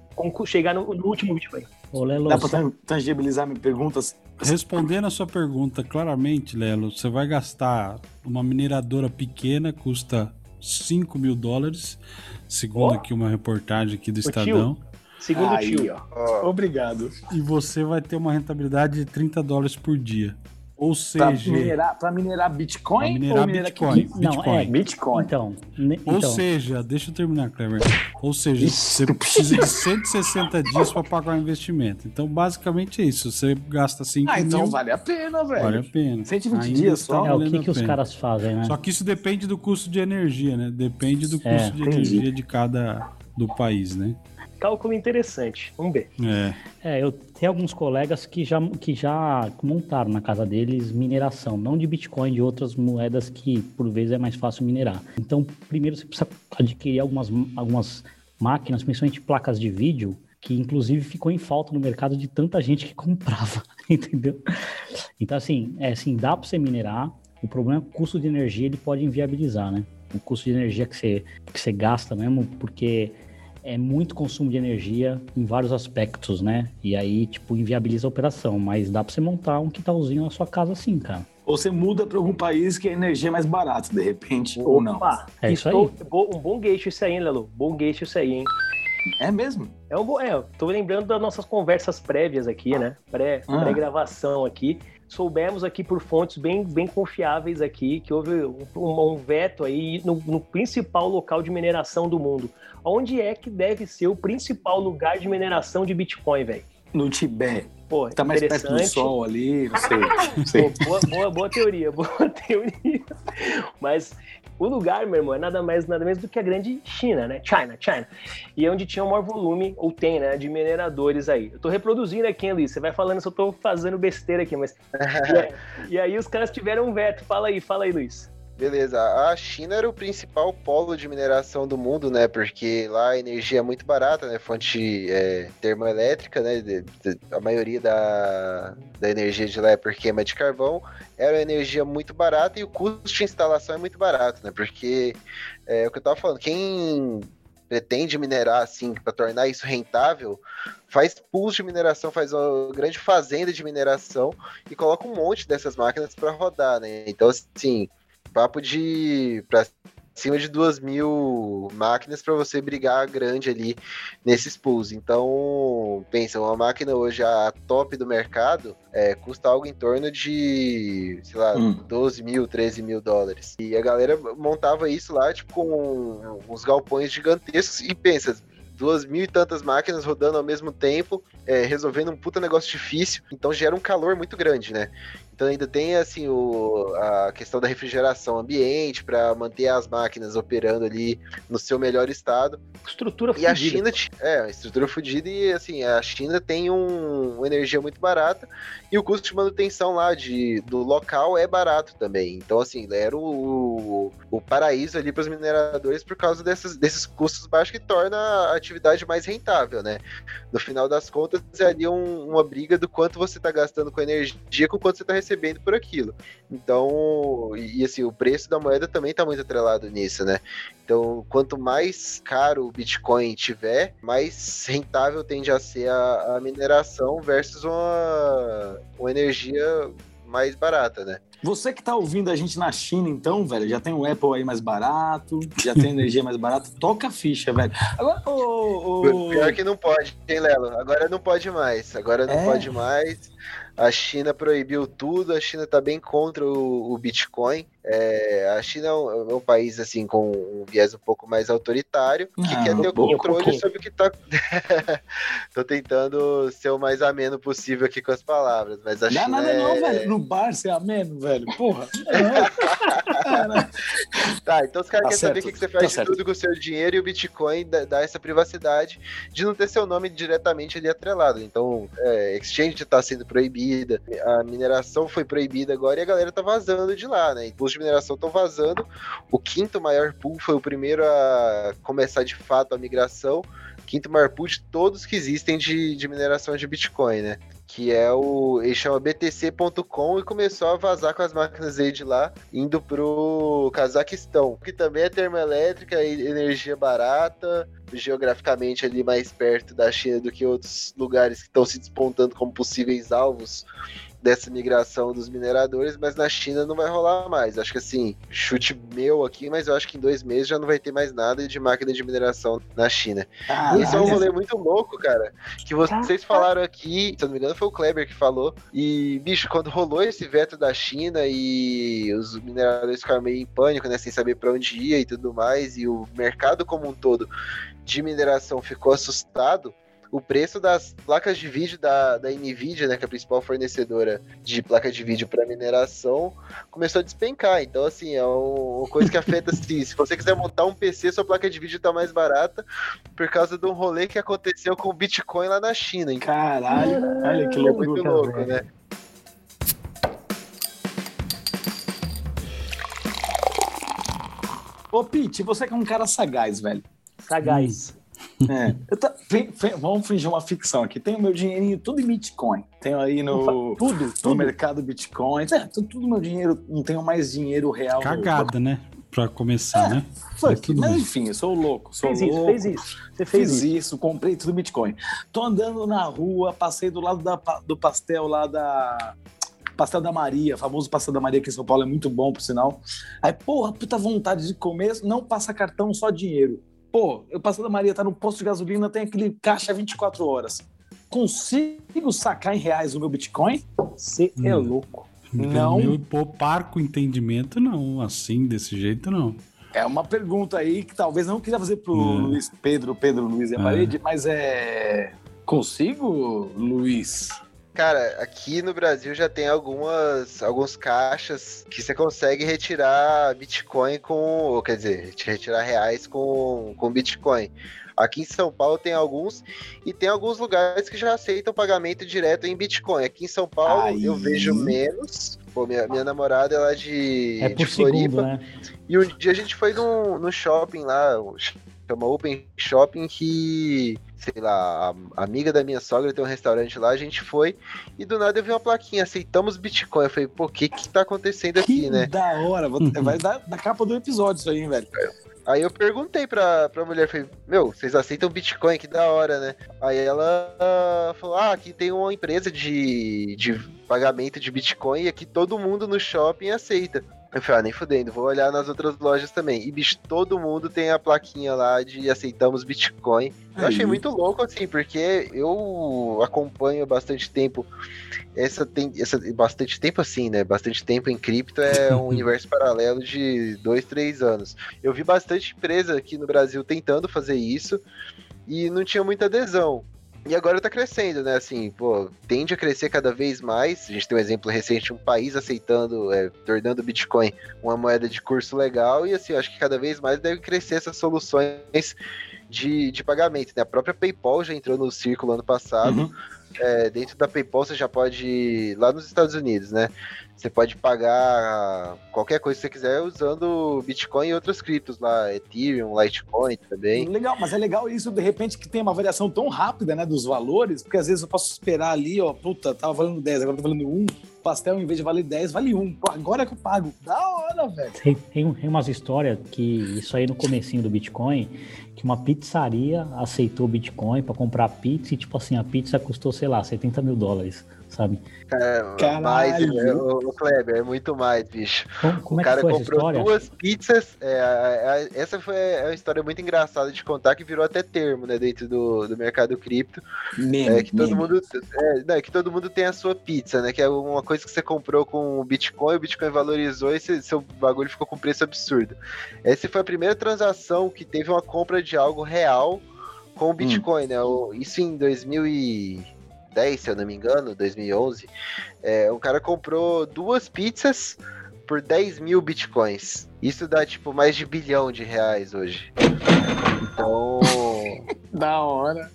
chegar no, no último Bitcoin. Ô, Lelo, Dá para tangibilizar minhas perguntas? Respondendo a sua pergunta claramente, Lelo, você vai gastar uma mineradora pequena, custa 5 mil dólares, segundo oh. aqui uma reportagem aqui do Estadão. Segundo Aí, tio. Ó, Obrigado. E você vai ter uma rentabilidade de 30 dólares por dia. Ou seja, minerar, pra minerar Bitcoin Pra minerar ou minerar Bitcoin. Não, Bitcoin. é. Bitcoin. Então, ne- ou então seja, deixa eu terminar, Clever. Ou seja, você precisa de 160 dias para pagar o investimento. Então, basicamente é isso. Você gasta 5 Ah, então mil, vale a pena, velho. vale a pena. 120 Ainda dias está só? é o que, que os caras fazem, né? Só que isso depende do custo de energia, né? Depende do custo É, de entendi. energia de cada do país, né? Cálculo interessante. Vamos ver. É. É, eu tenho alguns colegas que já, que já montaram na casa deles mineração, não de Bitcoin, de outras moedas que por vezes é mais fácil minerar. Então, primeiro você precisa adquirir algumas, algumas máquinas, principalmente placas de vídeo, que inclusive ficou em falta no mercado de tanta gente que comprava, entendeu? Então, assim, é, assim dá para você minerar, o problema é que o custo de energia ele pode inviabilizar, né? O custo de energia que você, que você gasta mesmo, porque é muito consumo de energia em vários aspectos, né? E aí, tipo, inviabiliza a operação. Mas dá pra você montar um quintalzinho na sua casa assim, cara. Ou você muda para algum país que a energia é mais barata, de repente, ou não. Opa, É isso estou- bo- Um bom gate isso aí, hein, Lelo? Bom gate isso aí, hein? É mesmo? É um bom. É, eu tô lembrando das nossas conversas prévias aqui, né? Pré, Ah. pré-gravação aqui. Soubemos aqui por fontes bem, bem confiáveis aqui que houve um, um- veto aí no, no principal local de mineração do mundo. Onde é que deve ser o principal lugar de mineração de Bitcoin, velho? No Tibete. Pô, Tá mais perto do sol ali, não sei. Não sei. Pô, boa, boa, boa teoria, boa teoria. Mas o lugar, meu irmão, é nada mais, nada menos do que a grande China, né? China, China. E é onde tinha o maior volume, ou tem, né, de mineradores aí. Eu tô reproduzindo aqui, hein, Luiz? Você vai falando se eu tô fazendo besteira aqui, mas. e, aí, e aí os caras tiveram um veto. Fala aí, fala aí, Luiz. Beleza, a China era o principal polo de mineração do mundo, né? Porque lá a energia é muito barata, né? Fonte é, termoelétrica, né? de- de- a maioria da, da energia de lá é por queima de carvão. Era uma energia muito barata e o custo de instalação é muito barato, né? Porque é o que eu tava falando, quem pretende minerar assim para tornar isso rentável, faz pools de mineração, faz uma grande fazenda de mineração e coloca um monte dessas máquinas para rodar, né? Então, assim, papo de para cima de duas mil máquinas para você brigar grande ali nesses pools. Então, pensa, uma máquina hoje a top do mercado é, custa algo em torno de, sei lá, Hum. 12 mil, 13 mil dólares. E a galera montava isso lá, tipo, com uns galpões gigantescos e pensa, duas mil e tantas máquinas rodando ao mesmo tempo, é, resolvendo um puta negócio difícil, então gera um calor muito grande, né? Então ainda tem assim o, a questão da refrigeração ambiente para manter as máquinas operando ali no seu melhor estado. Estrutura E a fodida. China t- é estrutura fodida e assim a China tem um, uma energia muito barata e o custo de manutenção lá de, do local é barato também. Então assim era o, o paraíso ali para os mineradores por causa dessas, desses custos baixos que torna a atividade mais rentável, né? No final das contas é ali um- uma briga do quanto você está gastando com energia com quanto você está recebendo por aquilo. Então e, assim o preço da moeda também está muito atrelado nisso, né? Então, quanto mais caro o Bitcoin tiver, mais rentável tende a ser a, a mineração versus uma, uma energia mais barata, né? Você que tá ouvindo a gente na China, então, velho, já tem o Apple aí mais barato, já tem energia mais barata, toca a ficha, velho. Agora, ô, ô, Pior que não pode, hein, Lelo? Agora não pode mais. Agora não É? pode mais. A China proibiu tudo, a China tá bem contra o, o Bitcoin. É, a China é um, é um país assim com um viés um pouco mais autoritário, que Ah, quer ter o um controle pouquinho. sobre o que tá. Tô tentando ser o mais ameno possível aqui com as palavras, mas a Não dá China nada é... não, velho. No bar é ameno, velho. Porra. Tá, então os caras Tá querem saber o que que você tá faz de certo. tudo com o seu dinheiro e o Bitcoin dá, essa privacidade de não ter seu nome diretamente ali atrelado. Então, é, exchange tá sendo proibida, a mineração foi proibida agora e a galera tá vazando de lá, né? Impulsos de mineração estão vazando. O quinto maior pool foi o primeiro a começar de fato a migração. Quinto maior pool de todos que existem de, de mineração de Bitcoin, né? que é o. Ele chama BTC.com e começou a vazar com as máquinas aí de lá, indo pro Cazaquistão, que também é termoelétrica energia barata, geograficamente ali mais perto da China do que outros lugares que estão se despontando como possíveis alvos dessa migração dos mineradores, mas na China não vai rolar mais. Acho que assim, chute meu aqui, mas eu acho que em dois meses já não vai ter mais nada de máquina de mineração na China. Ah, Esse é um rolê muito louco, cara. Que vocês falaram aqui, se eu não me engano, foi o Kleber que falou. E, bicho, quando rolou esse veto da China e os mineradores ficaram meio em pânico, né? Sem saber para onde ia e tudo mais, e o mercado como um todo de mineração ficou assustado o preço das placas de vídeo da, da Nvidia, né, que é a principal fornecedora de placa de vídeo para mineração, começou a despencar. Então, assim, é uma coisa que afeta assim, se você quiser montar um PC, sua placa de vídeo está mais barata por causa de um rolê que aconteceu com o Bitcoin lá na China. Hein? Caralho, olha que louco, é muito louco, né? Ô, Pete, você que é um cara sagaz, velho. Sagaz. É. Tô, vamos fingir uma ficção aqui. Tenho meu dinheirinho tudo em Bitcoin. Tenho aí no, tudo, no tudo. mercado Bitcoin. É, tudo meu dinheiro. Não tenho mais dinheiro real. Cagada, né? Pra começar, é, né? Fuck, mas enfim, eu sou louco. Sou fez louco. isso, fez isso. Você fez Fiz isso. isso, comprei tudo Bitcoin. Tô andando na rua, passei do lado da, do pastel lá da. Pastel da Maria, famoso Pastel da Maria aqui em São Paulo, é muito bom, por sinal. Aí, porra, puta vontade de comer, não passa cartão, só dinheiro. Pô, eu passei da Maria, tá no posto de gasolina, tem aquele caixa 24 horas. Consigo sacar em reais o meu Bitcoin? Você é hum. louco. Não. Meu poupar com entendimento, não. Assim, desse jeito, não. É uma pergunta aí que talvez não queria fazer pro é. Luiz Pedro, Pedro Luiz e a é. parede, mas é. Consigo, Luiz? Cara, aqui no Brasil já tem algumas alguns caixas que você consegue retirar Bitcoin com, ou quer dizer, retirar reais com, com Bitcoin. Aqui em São Paulo tem alguns e tem alguns lugares que já aceitam pagamento direto em Bitcoin. Aqui em São Paulo Aí. eu vejo menos. Pô, minha, minha namorada ela é de, é de Floripa. Segundo, né? E um dia a gente foi no, no shopping lá, chama Open Shopping, que sei lá, a amiga da minha sogra tem um restaurante lá, a gente foi e do nada eu vi uma plaquinha, aceitamos Bitcoin. Eu falei, pô, o que que tá acontecendo aqui, que né? Da hora, vai dar da capa do episódio isso aí, hein, velho. Aí eu perguntei pra, pra mulher, falei, meu, vocês aceitam Bitcoin? Que da hora, né? Aí ela uh, falou, ah, aqui tem uma empresa de, de pagamento de Bitcoin e aqui todo mundo no shopping aceita. Eu falei, ah, nem fudendo, vou olhar nas outras lojas também. E, bicho, todo mundo tem a plaquinha lá de aceitamos Bitcoin. Eu achei muito louco, assim, porque eu acompanho bastante tempo. Essa tem essa, bastante tempo assim, né? Bastante tempo em cripto é um universo paralelo de dois, três anos. Eu vi bastante empresa aqui no Brasil tentando fazer isso e não tinha muita adesão. E agora tá crescendo, né? Assim, pô, tende a crescer cada vez mais. A gente tem um exemplo recente, um país aceitando, é, tornando o Bitcoin uma moeda de curso legal. E assim, acho que cada vez mais deve crescer essas soluções de, de pagamento. Né? A própria PayPal já entrou no círculo ano passado. Uhum. É, dentro da PayPal você já pode, lá nos Estados Unidos, né? Você pode pagar qualquer coisa que você quiser usando Bitcoin e outras criptos lá, Ethereum, Litecoin também. Legal, mas é legal isso, de repente, que tem uma variação tão rápida, né, dos valores, porque às vezes eu posso esperar ali, ó, puta, tava valendo 10, agora tá valendo 1, pastel, em vez de valer 10, vale 1. Pô, agora é que eu pago. Da hora, velho. Tem, tem, tem umas histórias que, isso aí no comecinho do Bitcoin, que uma pizzaria aceitou Bitcoin para comprar pizza e, tipo assim, a pizza custou, sei lá, 70 mil dólares sabe? É, mais, né? o, Kleber, é muito mais, bicho. Como, como o é cara comprou duas pizzas. É, é, essa foi é uma história muito engraçada de contar que virou até termo, né, dentro do, do mercado cripto. Meme, é que todo mundo, é, não, é que todo mundo tem a sua pizza, né? Que é uma coisa que você comprou com o Bitcoin, o Bitcoin valorizou e seu bagulho ficou com preço absurdo. Essa foi a primeira transação que teve uma compra de algo real com o hum. Bitcoin, hum. né? Isso em 2000 e 2010, se eu não me engano, 2011, é, o cara comprou duas pizzas por 10 mil bitcoins. Isso dá, tipo, mais de bilhão de reais hoje. Então. da hora.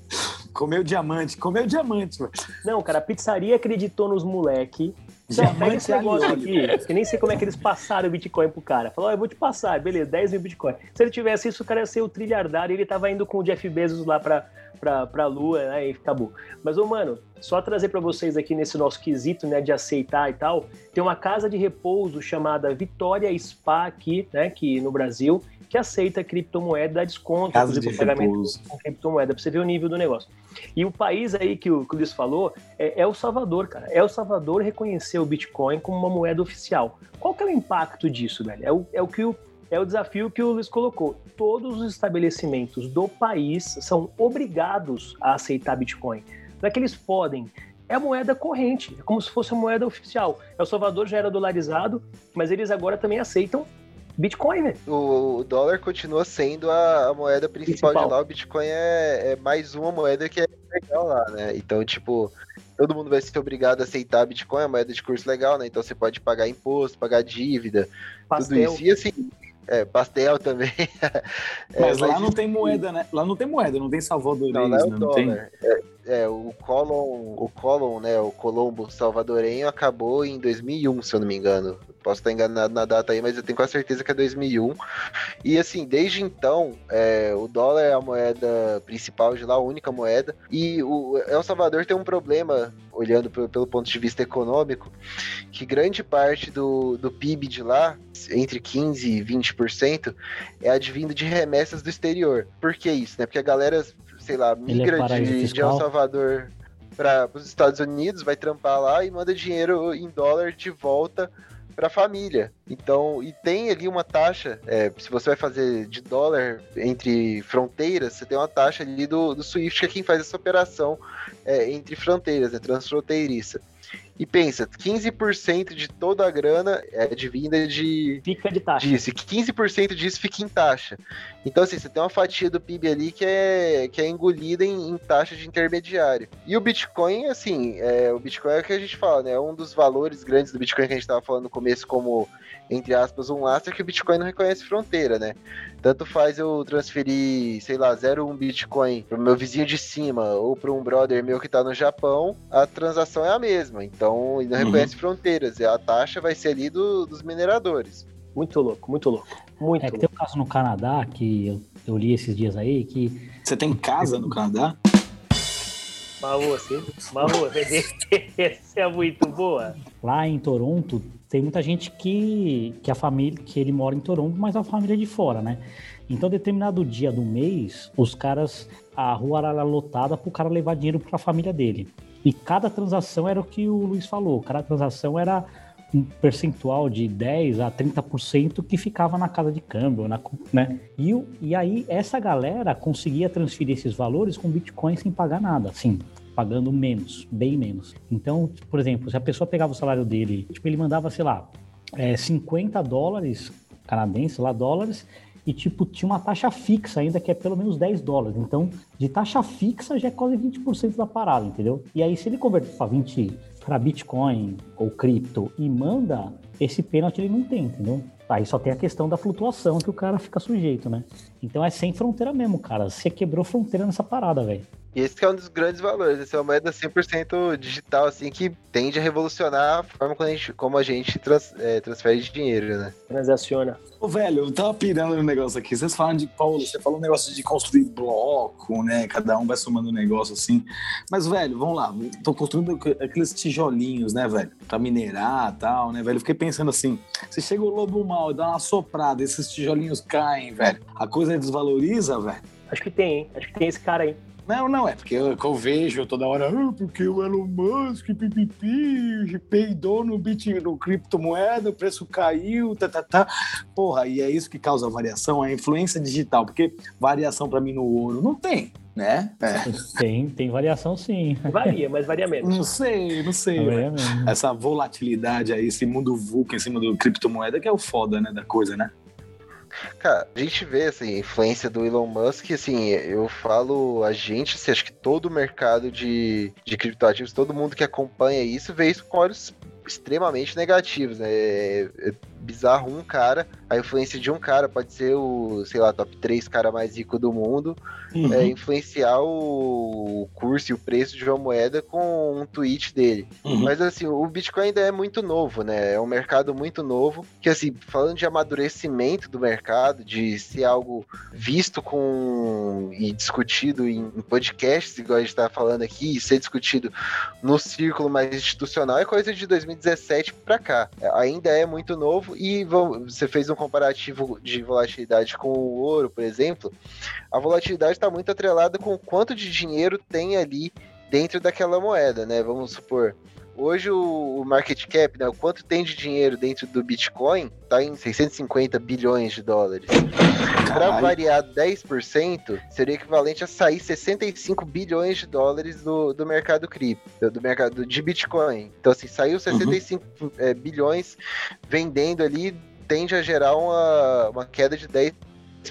Comeu diamante, comeu diamante, mano. Não, cara, a pizzaria acreditou nos moleque Então, pega esse negócio aqui, que nem sei como é que eles passaram o Bitcoin pro cara. Falou, oh, eu vou te passar, beleza, 10 mil Bitcoin. Se ele tivesse isso, o cara ia ser o trilhardário e ele tava indo com o Jeff Bezos lá pra, pra, pra Lua, né, e acabou. Mas, ô, mano, só trazer para vocês aqui nesse nosso quesito, né, de aceitar e tal, tem uma casa de repouso chamada Vitória Spa aqui, né, que no Brasil, que aceita criptomoeda, dá desconto Casa de pagamento com criptomoeda, para você ver o nível do negócio. E o país aí que o, que o Luiz falou é, é o Salvador, cara. É o Salvador reconhecer o Bitcoin como uma moeda oficial. Qual que é o impacto disso, velho? É o, é o que o, é o desafio que o Luiz colocou. Todos os estabelecimentos do país são obrigados a aceitar Bitcoin. Não é que eles podem, é a moeda corrente, é como se fosse a moeda oficial. El Salvador já era dolarizado, mas eles agora também aceitam Bitcoin, né? O, dólar continua sendo a, a moeda principal, principal, de lá. O Bitcoin é, é, mais uma moeda que é legal lá, né? Então, tipo, todo mundo vai ser obrigado a aceitar Bitcoin, é moeda de curso legal, né? Então você pode pagar imposto, pagar dívida, Pastel. tudo isso. E assim, é, pastel também. é, mas lá não tem moeda, né? Lá não tem moeda, não tem salvadorenho. Não, lá é o né? dólar. É, é, o Colon, o Colon, né, o Colombo salvadorenho acabou em 2001, se eu não me engano. Posso estar enganado na data aí, mas eu tenho quase certeza que é 2001. E assim, desde então, é, o dólar é a moeda principal de lá, a única moeda. E o El Salvador tem um problema, olhando pelo ponto de vista econômico, que grande parte do, do PIB de lá, entre 15% e 20%, é advindo de remessas do exterior. Por que isso? Né? Porque a galera sei lá, migra é de, de El Salvador para os Estados Unidos, vai trampar lá e manda dinheiro em dólar de volta para a família. Então, e tem ali uma taxa, é, se você vai fazer de dólar entre fronteiras, você tem uma taxa ali do, do Swift, que é quem faz essa operação é, entre fronteiras, né, transfronteiriça. E pensa, 15% de toda a grana é de vinda de. Fica de taxa. Disso, e 15% disso fica em taxa. Então, assim, você tem uma fatia do PIB ali que é, que é engolida em, em taxa de intermediário. E o Bitcoin, assim, é, o Bitcoin é o que a gente fala, né? É um dos valores grandes do Bitcoin que a gente estava falando no começo, como, entre aspas, um lastro, é que o Bitcoin não reconhece fronteira, né? Tanto faz eu transferir, sei lá, 0,1 Bitcoin pro meu vizinho de cima ou para um brother meu que tá no Japão, a transação é a mesma. Então, ele não uhum. reconhece fronteiras. E a taxa vai ser ali do, dos mineradores. Muito louco, muito louco. Muito é que tem um caso no Canadá que eu, eu li esses dias aí que. Você tem casa no Canadá? Malu, assim, Malu, essa é muito boa. Lá em Toronto, tem muita gente que, que a família, que ele mora em Toronto, mas a família é de fora, né? Então, determinado dia do mês, os caras, a rua era lotada para o cara levar dinheiro para a família dele. E cada transação era o que o Luiz falou, cada transação era um percentual de 10 a 30% que ficava na casa de câmbio, na, né? E, e aí essa galera conseguia transferir esses valores com Bitcoin sem pagar nada, assim, pagando menos, bem menos. Então, por exemplo, se a pessoa pegava o salário dele, tipo, ele mandava, sei lá, é, 50 dólares canadenses, lá dólares, e tipo, tinha uma taxa fixa ainda que é pelo menos 10 dólares. Então, de taxa fixa já é quase 20% da parada, entendeu? E aí, se ele converter para 20 para Bitcoin ou cripto e manda, esse pênalti ele não tem, entendeu? Aí só tem a questão da flutuação que o cara fica sujeito, né? Então é sem fronteira mesmo, cara. Você quebrou fronteira nessa parada, velho. E esse é um dos grandes valores. Essa é uma moeda 100% digital, assim, que tende a revolucionar a forma como a gente, como a gente trans, é, transfere dinheiro, né? Transaciona. Ô, velho, eu tava pirando no negócio aqui. Vocês falam de, Paulo, você falou um negócio de construir bloco, né? Cada um vai somando um negócio assim. Mas, velho, vamos lá. Tô construindo aqueles tijolinhos, né, velho? Pra minerar e tal, né, velho? Eu fiquei pensando assim, se chega o lobo mal e dá uma soprada, esses tijolinhos caem, velho. A coisa desvaloriza, velho? Acho que tem, hein? Acho que tem esse cara aí. Não, não, é porque eu, eu vejo toda hora, ah, porque o Elon Musk, pipipi, peidou no, bit, no criptomoeda, o preço caiu, tá, tá, tá. Porra, e é isso que causa variação, a influência digital, porque variação para mim no ouro não tem, né? É. Tem, tem variação sim. Varia, mas varia menos. Não sei, não sei. Essa volatilidade aí, esse mundo VUCA em cima do criptomoeda, que é o foda, né, da coisa, né? Cara, a gente vê assim, a influência do Elon Musk, assim, eu falo a gente, assim, acho que todo o mercado de, de criptoativos, todo mundo que acompanha isso, vê isso com olhos extremamente negativos, né? É, bizarro um cara, a influência de um cara pode ser o, sei lá, top 3 cara mais rico do mundo, uhum. é, influenciar o curso e o preço de uma moeda com um tweet dele. Uhum. Mas assim, o Bitcoin ainda é muito novo, né? É um mercado muito novo, que assim, falando de amadurecimento do mercado, de ser algo visto com e discutido em, podcasts, igual a gente tá falando aqui, e ser discutido no círculo mais institucional, é coisa de 2017 para cá. Ainda é muito novo e você fez um comparativo de volatilidade com o ouro, por exemplo. A volatilidade está muito atrelada com o quanto de dinheiro tem ali dentro daquela moeda, né? Vamos supor, Hoje o, market cap, né, o quanto tem de dinheiro dentro do Bitcoin, está em 650 bilhões de dólares. Para variar 10%, seria equivalente a sair 65 bilhões de dólares do, do mercado cripto, do mercado de Bitcoin. Então, assim, saiu 65 uhum. é, bilhões vendendo ali, tende a gerar uma, uma queda de 10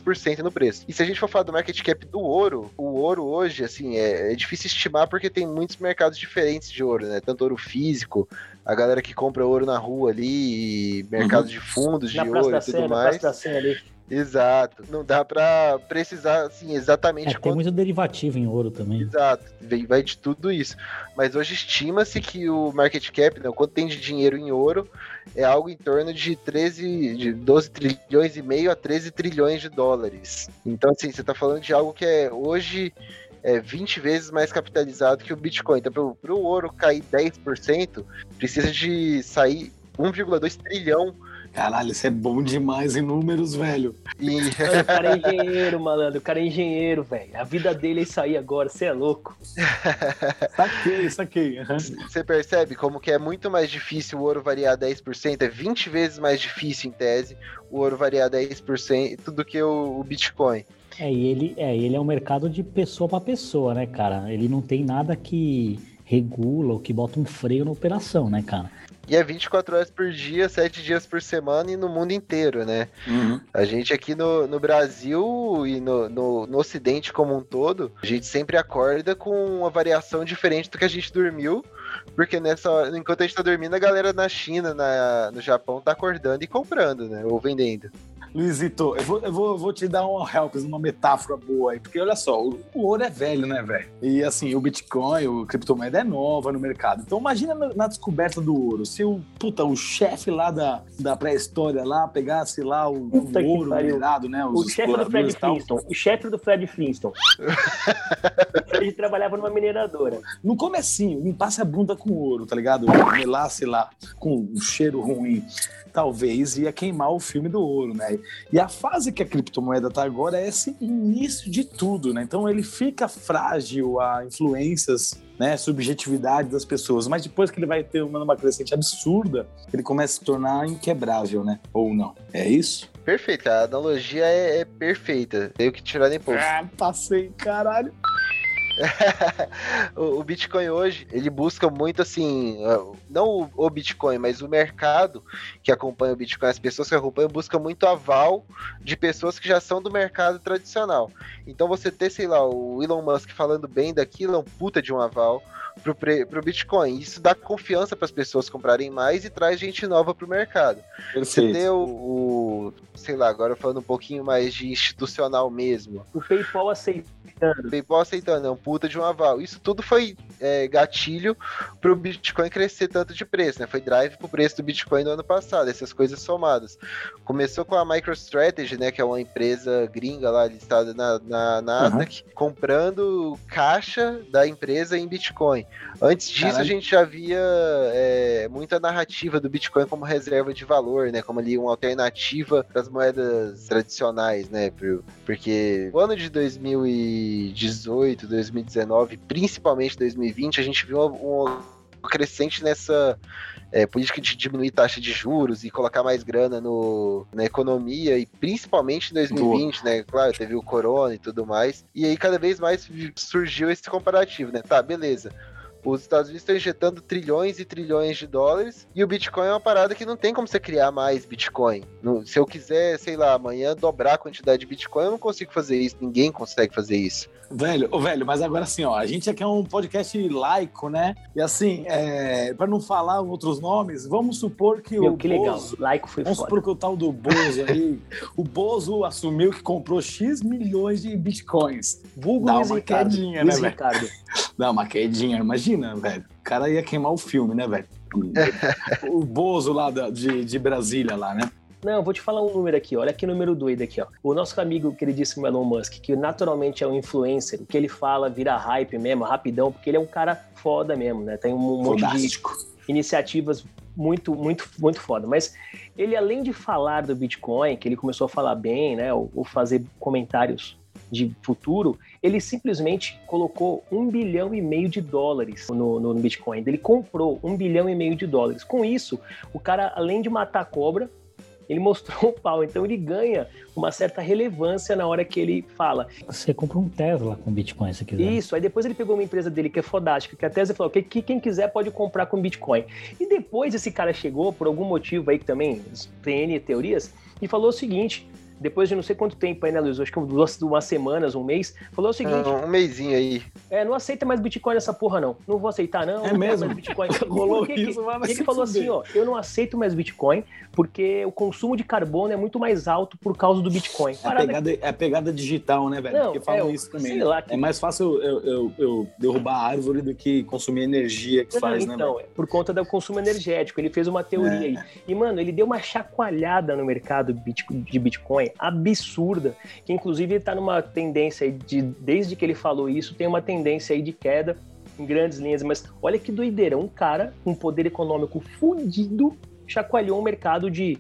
10% no preço. E se a gente for falar do market cap do ouro, o ouro hoje, assim, é, é, difícil estimar porque tem muitos mercados diferentes de ouro, né? Tanto ouro físico, a galera que compra ouro na rua ali, mercado uhum. de fundos na de ouro e tudo mais. Da ali. Exato. Não dá para precisar assim exatamente. É, quanto... Tem muito derivativo em ouro também. Exato. Vai de tudo isso. Mas hoje estima-se que o market cap, né, quanto tem de dinheiro em ouro, é algo em torno de 13, de 12 trilhões e meio a 13 trilhões de dólares. Então, assim, você está falando de algo que é hoje é 20 vezes mais capitalizado que o Bitcoin. Então, para o ouro cair 10%, precisa de sair 1,2 trilhão Caralho, isso é bom demais em números, velho. E... o cara é engenheiro, malandro. O cara é engenheiro, velho. A vida dele é isso aí agora, você é louco. saquei, saquei. Você uhum. percebe como que é muito mais difícil o ouro variar 10%? É 20 vezes mais difícil, em tese, o ouro variar 10% do que o, o Bitcoin. É, e ele é, ele é um mercado de pessoa para pessoa, né, cara? Ele não tem nada que regula ou que bota um freio na operação, né, cara? E é 24 horas por dia, 7 dias por semana e no mundo inteiro, né? Uhum. A gente aqui no, no Brasil e no, no, no, Ocidente como um todo, a gente sempre acorda com uma variação diferente do que a gente dormiu. Porque nessa enquanto a gente tá dormindo, a galera na China, na, no Japão, tá acordando e comprando, né? Ou vendendo. Luizito, eu vou, eu vou, vou te dar um help, uma metáfora boa aí, porque olha só, o, o ouro é velho, né, velho? E assim, o Bitcoin, o criptomoeda é nova no mercado. Então imagina na, na descoberta do ouro, se o, puta, o chefe lá da, da pré-história lá pegasse lá o, o ouro minerado, né? o chefe do Fred Flintstone. O chefe do Fred Flintstone. Fred trabalhava numa mineradora. No comecinho, limpasse a bunda com ouro, tá ligado? Melasse lá com um cheiro ruim talvez ia queimar o filme do ouro, né? E a fase que a criptomoeda está agora é esse início de tudo, né? Então ele fica frágil a influências, né, subjetividade das pessoas, mas depois que ele vai ter uma, uma crescente absurda, ele começa a se tornar inquebrável, né? Ou não? É isso? Perfeito, a analogia é, é perfeita. Tenho que tirar nem pouco. Ah, passei, caralho. o Bitcoin hoje, ele busca muito assim, não o Bitcoin, mas o mercado que acompanha o Bitcoin, as pessoas que acompanham, busca muito aval de pessoas que já são do mercado tradicional. Então você ter, sei lá, o Elon Musk falando bem daquilo é um puta de um aval pro, pro Bitcoin. Isso dá confiança para as pessoas comprarem mais e traz gente nova pro mercado. Perfeito. Você ter o, o, sei lá, agora falando um pouquinho mais de institucional mesmo. O PayPal aceitando. O PayPal aceitando, é um puta de um aval. Isso tudo foi é, gatilho pro Bitcoin crescer tanto de preço, né? Foi drive pro preço do Bitcoin no ano passado, essas coisas somadas. Começou com a MicroStrategy, né? Que é uma empresa gringa lá listada na, na Nasdaq, uhum. comprando caixa da empresa em Bitcoin. Bitcoin. Antes disso, Caralho. a gente já via é, muita narrativa do Bitcoin como reserva de valor, né? Como ali uma alternativa para as moedas tradicionais, né? Porque o ano de 2018, 2019, principalmente 2020, a gente viu um, crescente nessa é, política de diminuir taxa de juros e colocar mais grana no, na economia, e principalmente em 2020, né? Claro, teve o corona e tudo mais. E aí cada vez mais surgiu esse comparativo, né? Tá, beleza Os Estados Unidos estão injetando trilhões e trilhões de dólares e o Bitcoin é uma parada que não tem como você criar mais Bitcoin. No, se eu quiser, sei lá, amanhã dobrar a quantidade de Bitcoin, eu não consigo fazer isso. Ninguém consegue fazer isso. Velho, ô, velho, mas agora assim, ó, a gente aqui é um podcast laico, né? E assim, é, para não falar outros nomes, vamos supor que Meu, o que legal. Bozo, Laico foi vamos foda. supor que o tal do Bozo aí, o Bozo assumiu que comprou X milhões de bitcoins. Vulgo Dá uma Ricardo. quedinha, né, velho? Ricardo. Dá uma quedinha, imagina, velho. O cara ia queimar o filme, né, velho? o Bozo lá da- de, de Brasília lá, né? Não, vou te falar um número aqui, olha que número doido aqui, ó. O nosso amigo queridíssimo Elon Musk, que naturalmente é um influencer, o que ele fala vira hype mesmo, rapidão, porque ele é um cara foda mesmo, né? Tem um monte de iniciativas muito, muito, muito foda. Mas ele, além de falar do Bitcoin, que ele começou a falar bem, né, ou, ou fazer comentários de futuro, ele simplesmente colocou um bilhão e meio de dólares no, no Bitcoin. Ele comprou um bilhão e meio de dólares. Com isso, o cara, além de matar a cobra, ele mostrou o pau. Então ele ganha uma certa relevância na hora que ele fala. Você compra um Tesla com Bitcoin se quiser. Isso, aí depois ele pegou uma empresa dele que é fodástica, que a Tesla falou que, que quem quiser pode comprar com Bitcoin. E depois esse cara chegou, por algum motivo aí que também tem N teorias, e falou o seguinte, depois de não sei quanto tempo aí, né, Luiz? Acho que duas, umas semanas, um mês, falou o seguinte, Um, um mêsinho aí. é, não aceita mais Bitcoin nessa porra, não. Não vou aceitar, não. É não mesmo? Mais Bitcoin. Rolou que que- isso, mas vai ele falou assim, ó, eu não aceito mais Bitcoin porque o consumo de carbono é muito mais alto por causa do Bitcoin. É a, pegada, é a pegada digital, né, velho? Não, Porque falam é, isso também. sei né? lá que- É mais fácil eu, eu- eu derrubar a árvore do que consumir energia que Não, faz, né, então, é por conta do consumo energético. Ele fez uma teoria É. aí. E, mano, ele deu uma chacoalhada no mercado de Bitcoin absurda, que inclusive ele tá numa tendência de, desde que ele falou isso, tem uma tendência aí de queda em grandes linhas. Mas olha que doideira, um cara com poder econômico fudido chacoalhou um mercado de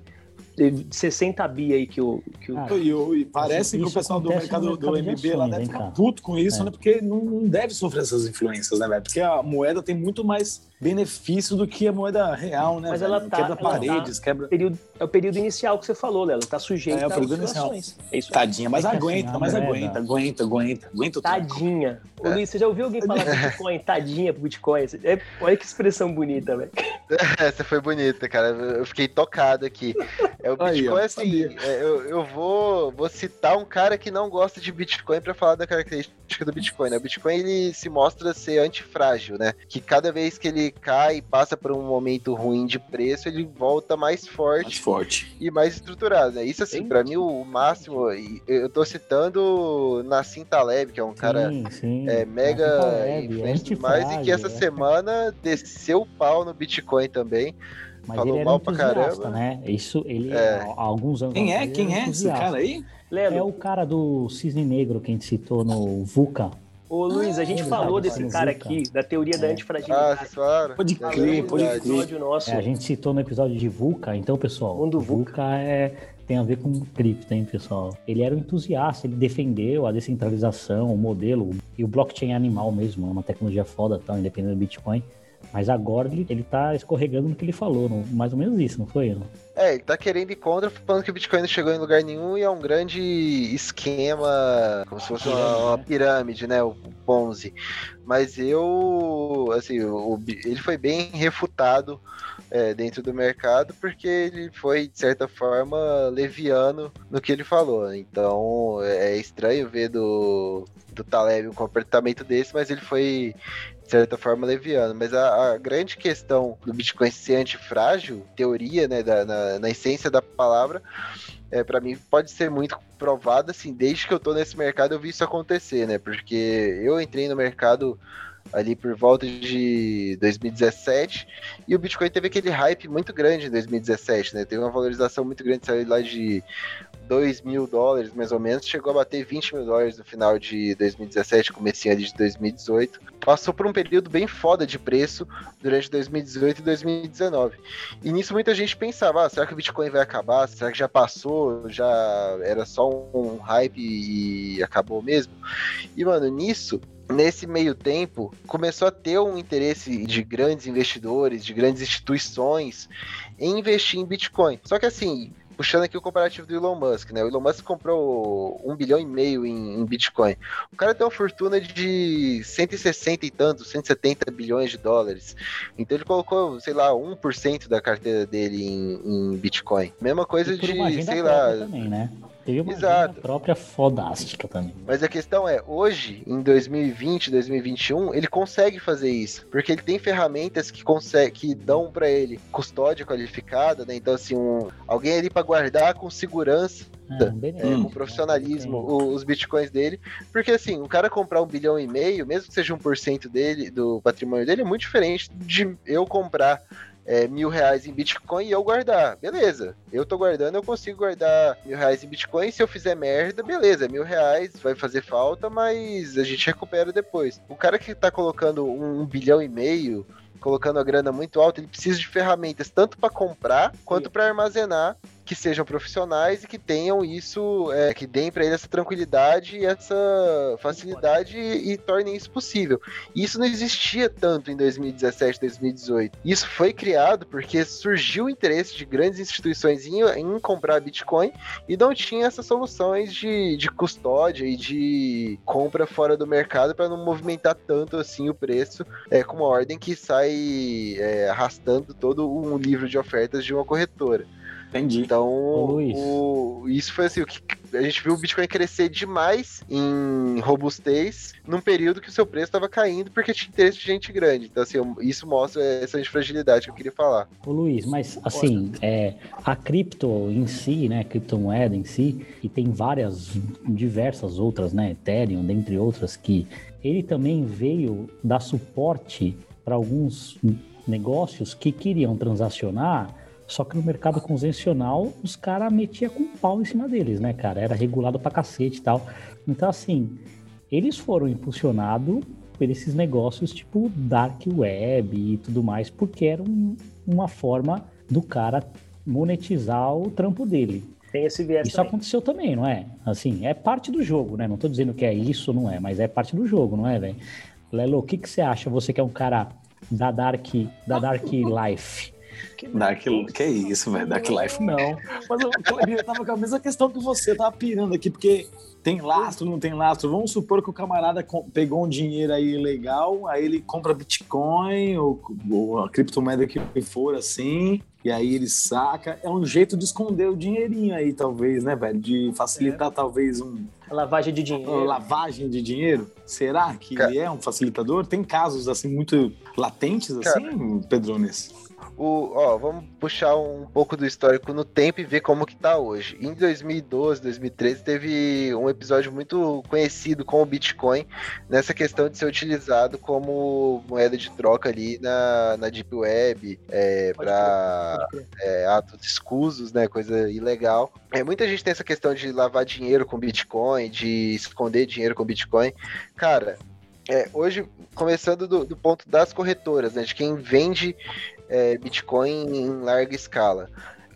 60 bi aí que o. Que o Ah, E, o- e parece que o pessoal do mercado, do de MB lá ações, deve hein, ficar puto com isso, É. né? Porque não, não deve sofrer essas influências, né, velho? Porque a moeda tem muito mais benefício do que a moeda real, né? Mas velho? ela tá- quebra ela paredes, quebra. período, é o período inicial que você falou, Lelo. Tá sujeito É, o a período inicial. É isso. Tadinha, mas É assim, aguenta, a mas aguenta, aguenta, aguenta, aguenta o. Tadinha. Ô, Luiz, você já ouviu alguém falar Bitcoin? Tadinha pro Bitcoin? É, olha que expressão bonita, velho. Essa foi bonita, cara. Eu fiquei tocado aqui. É, o Aí, Bitcoin, ó, assim, é, eu, eu vou, vou citar um cara que não gosta de Bitcoin para falar da característica do Bitcoin. Né? O Bitcoin ele se mostra ser antifrágil, né? Que cada vez que ele cai e passa por um momento ruim de preço, ele volta mais forte Mais forte. e mais estruturado, né? Isso, assim, pra mim, o máximo. e Eu tô citando Nassim Taleb, que é um cara sim, sim. é, mega leve, influente mais, e que essa é. semana desceu o pau no Bitcoin também. Mas falou ele era mal pra entusiasta, caramba. né? Isso, ele, É. há, há alguns anos Quem é? Quem é esse cara aí? Lelo, É o cara do Cisne Negro que a gente citou no VUCA. Ô, Luiz, a gente Ah, falou desse sim, cara aqui, da teoria da É. Ah, antifragilidade. vocês falaram? Pode É crer, pode crer. episódio nosso. É, a gente citou no episódio de VUCA, então, pessoal, Um do VUCA é, tem a ver com cripto, hein, pessoal? Ele era um entusiasta, ele defendeu a descentralização, o modelo, e o blockchain é animal mesmo, é uma tecnologia foda, tal, independente do Bitcoin. Mas agora ele, ele tá escorregando no que ele falou, não- mais ou menos isso, não foi? Não? É, ele tá querendo ir contra, falando que o Bitcoin não chegou em lugar nenhum e é um grande esquema, como se fosse uma, uma pirâmide, né? O Ponzi. Mas eu, assim, o, ele foi bem refutado é, dentro do mercado porque ele foi, de certa forma, leviano no que ele falou. Então é estranho ver do, do Taleb um comportamento desse, mas ele foi certa forma leviano. Mas a, a grande questão do Bitcoin ser antifrágil, teoria, né, da, na, na essência da palavra, é, para mim pode ser muito provada, assim, desde que eu tô nesse mercado eu vi isso acontecer, né? Porque eu entrei no mercado ali por volta de 2017 e o Bitcoin teve aquele hype muito grande em 2017, né? Teve uma valorização muito grande, saiu lá de 2 mil dólares, mais ou menos, chegou a bater 20 mil dólares no final de 2017, comecinho ali de 2018. Passou por um período bem foda de preço durante 2018 e 2019. E nisso muita gente pensava, ah, será que o Bitcoin vai acabar? Será que já passou? Já era só um hype e acabou mesmo? E, mano, nisso, nesse meio tempo, começou a ter um interesse de grandes investidores, de grandes instituições em investir em Bitcoin. Só que assim, puxando aqui o comparativo do Elon Musk, né? O Elon Musk comprou um bilhão e meio em, em, Bitcoin. O cara tem uma fortuna de 160 e tantos, 170 bilhões de dólares. Então ele colocou, sei lá, 1% da carteira dele em, em Bitcoin. Mesma coisa de, sei lá. Também, né? Teve uma Exato. própria fodástica também. Mas a questão é, hoje, em 2020, 2021, ele consegue fazer isso. Porque ele tem ferramentas que, consegue, que dão para ele custódia qualificada, né? Então, assim, um, alguém ali para guardar com segurança. É, é, com profissionalismo os bitcoins dele, porque assim, um cara comprar um bilhão e meio, mesmo que seja um por cento dele, do patrimônio dele, é muito diferente de eu comprar é, mil reais em Bitcoin e eu guardar. Beleza, eu tô guardando, eu consigo guardar mil reais em Bitcoin. Se eu fizer merda, beleza, mil reais vai fazer falta, mas a gente recupera depois. O cara que tá colocando um, um bilhão e meio, colocando a grana muito alta, ele precisa de ferramentas tanto para comprar quanto para armazenar que sejam profissionais e que tenham isso, é, que deem para ele essa tranquilidade e essa facilidade e, e, tornem isso possível. Isso não existia tanto em 2017, 2018. Isso foi criado porque surgiu o interesse de grandes instituições em, em comprar Bitcoin e não tinha essas soluções de, de custódia e de compra fora do mercado para não movimentar tanto assim o preço é, com uma ordem que sai é, arrastando todo um livro de ofertas de uma corretora. Entendi. Então, o, isso foi assim, o que a gente viu o Bitcoin crescer demais em robustez num período que o seu preço estava caindo porque tinha interesse de gente grande. Então, assim, isso mostra essa fragilidade que eu queria falar. Ô Luiz, mas assim, é, a cripto em si, né, a criptomoeda em si, e tem várias, diversas outras, né, Ethereum, dentre outras, que ele também veio dar suporte para alguns negócios que queriam transacionar só que no mercado convencional, os caras metiam com pau em cima deles, né, cara? Era regulado pra cacete e tal. Então, assim, eles foram impulsionados por esses negócios tipo Dark Web e tudo mais, porque era um, uma forma do cara monetizar o trampo dele. Tem esse viés Isso também. aconteceu também, não é? Assim, é parte do jogo, né? Não tô dizendo que é isso, não é, mas é parte do jogo, não é, velho? Lelo, o que, que você acha? Você que é um cara da Dark, da Dark Life. Que Dark, que isso, velho? Dark Life não. Mas eu, eu tava com a mesma questão que você, eu tava pirando aqui, porque tem lastro, não tem lastro. Vamos supor que o camarada pegou um dinheiro aí legal, aí ele compra Bitcoin ou, ou a criptomoeda que for assim, e aí ele saca. É um jeito de esconder o dinheirinho aí, talvez, né, velho? De facilitar, é. talvez, um. lavagem de dinheiro. lavagem de dinheiro? Será que Cara. ele é um facilitador? Tem casos, assim, muito latentes, assim, Cara. Pedrones? O, ó, vamos puxar um pouco do histórico no tempo e ver como que tá hoje. Em 2012, 2013, teve um episódio muito conhecido com o Bitcoin, nessa questão de ser utilizado como moeda de troca ali na, na Deep Web, é, para é, atos escusos, né, coisa ilegal. É, muita gente tem essa questão de lavar dinheiro com Bitcoin, de esconder dinheiro com Bitcoin. Cara, é, hoje, começando do, do, ponto das corretoras, né, de quem vende é, Bitcoin em larga escala.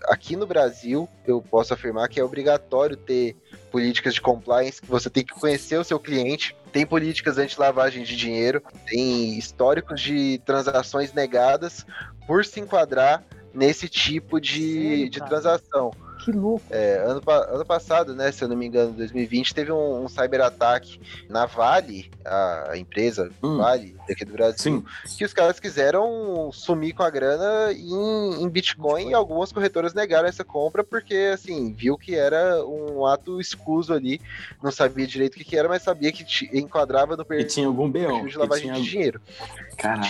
Aqui no Brasil, eu posso afirmar que é obrigatório ter políticas de compliance, que você tem que conhecer o seu cliente, tem políticas anti-lavagem de dinheiro, tem históricos de transações negadas por se enquadrar nesse tipo de, Sim, de transação. Que louco. É, ano, ano passado, né, se eu não me engano, 2020, teve um, um cyberataque na Vale, a, empresa hum. Vale, daqui do Brasil, Sim. que os caras quiseram sumir com a grana em, em Bitcoin e algumas corretoras negaram essa compra porque, assim, viu que era um ato escuso ali, não sabia direito o que, que era, mas sabia que enquadrava no perfil tinha algum BO, de lavagem tinha... de dinheiro.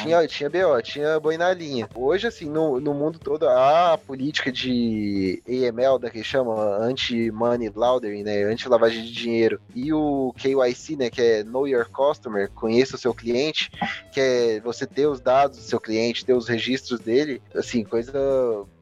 Tinha, tinha BO, tinha boi na linha. Hoje, assim, no, no mundo todo, a política de AML, da que chama anti-money laundering, né, anti-lavagem de dinheiro, e o KYC, né, que é Know Your Customer, conheça o seu cliente, que é você ter os dados do seu cliente, ter os registros dele, assim, coisa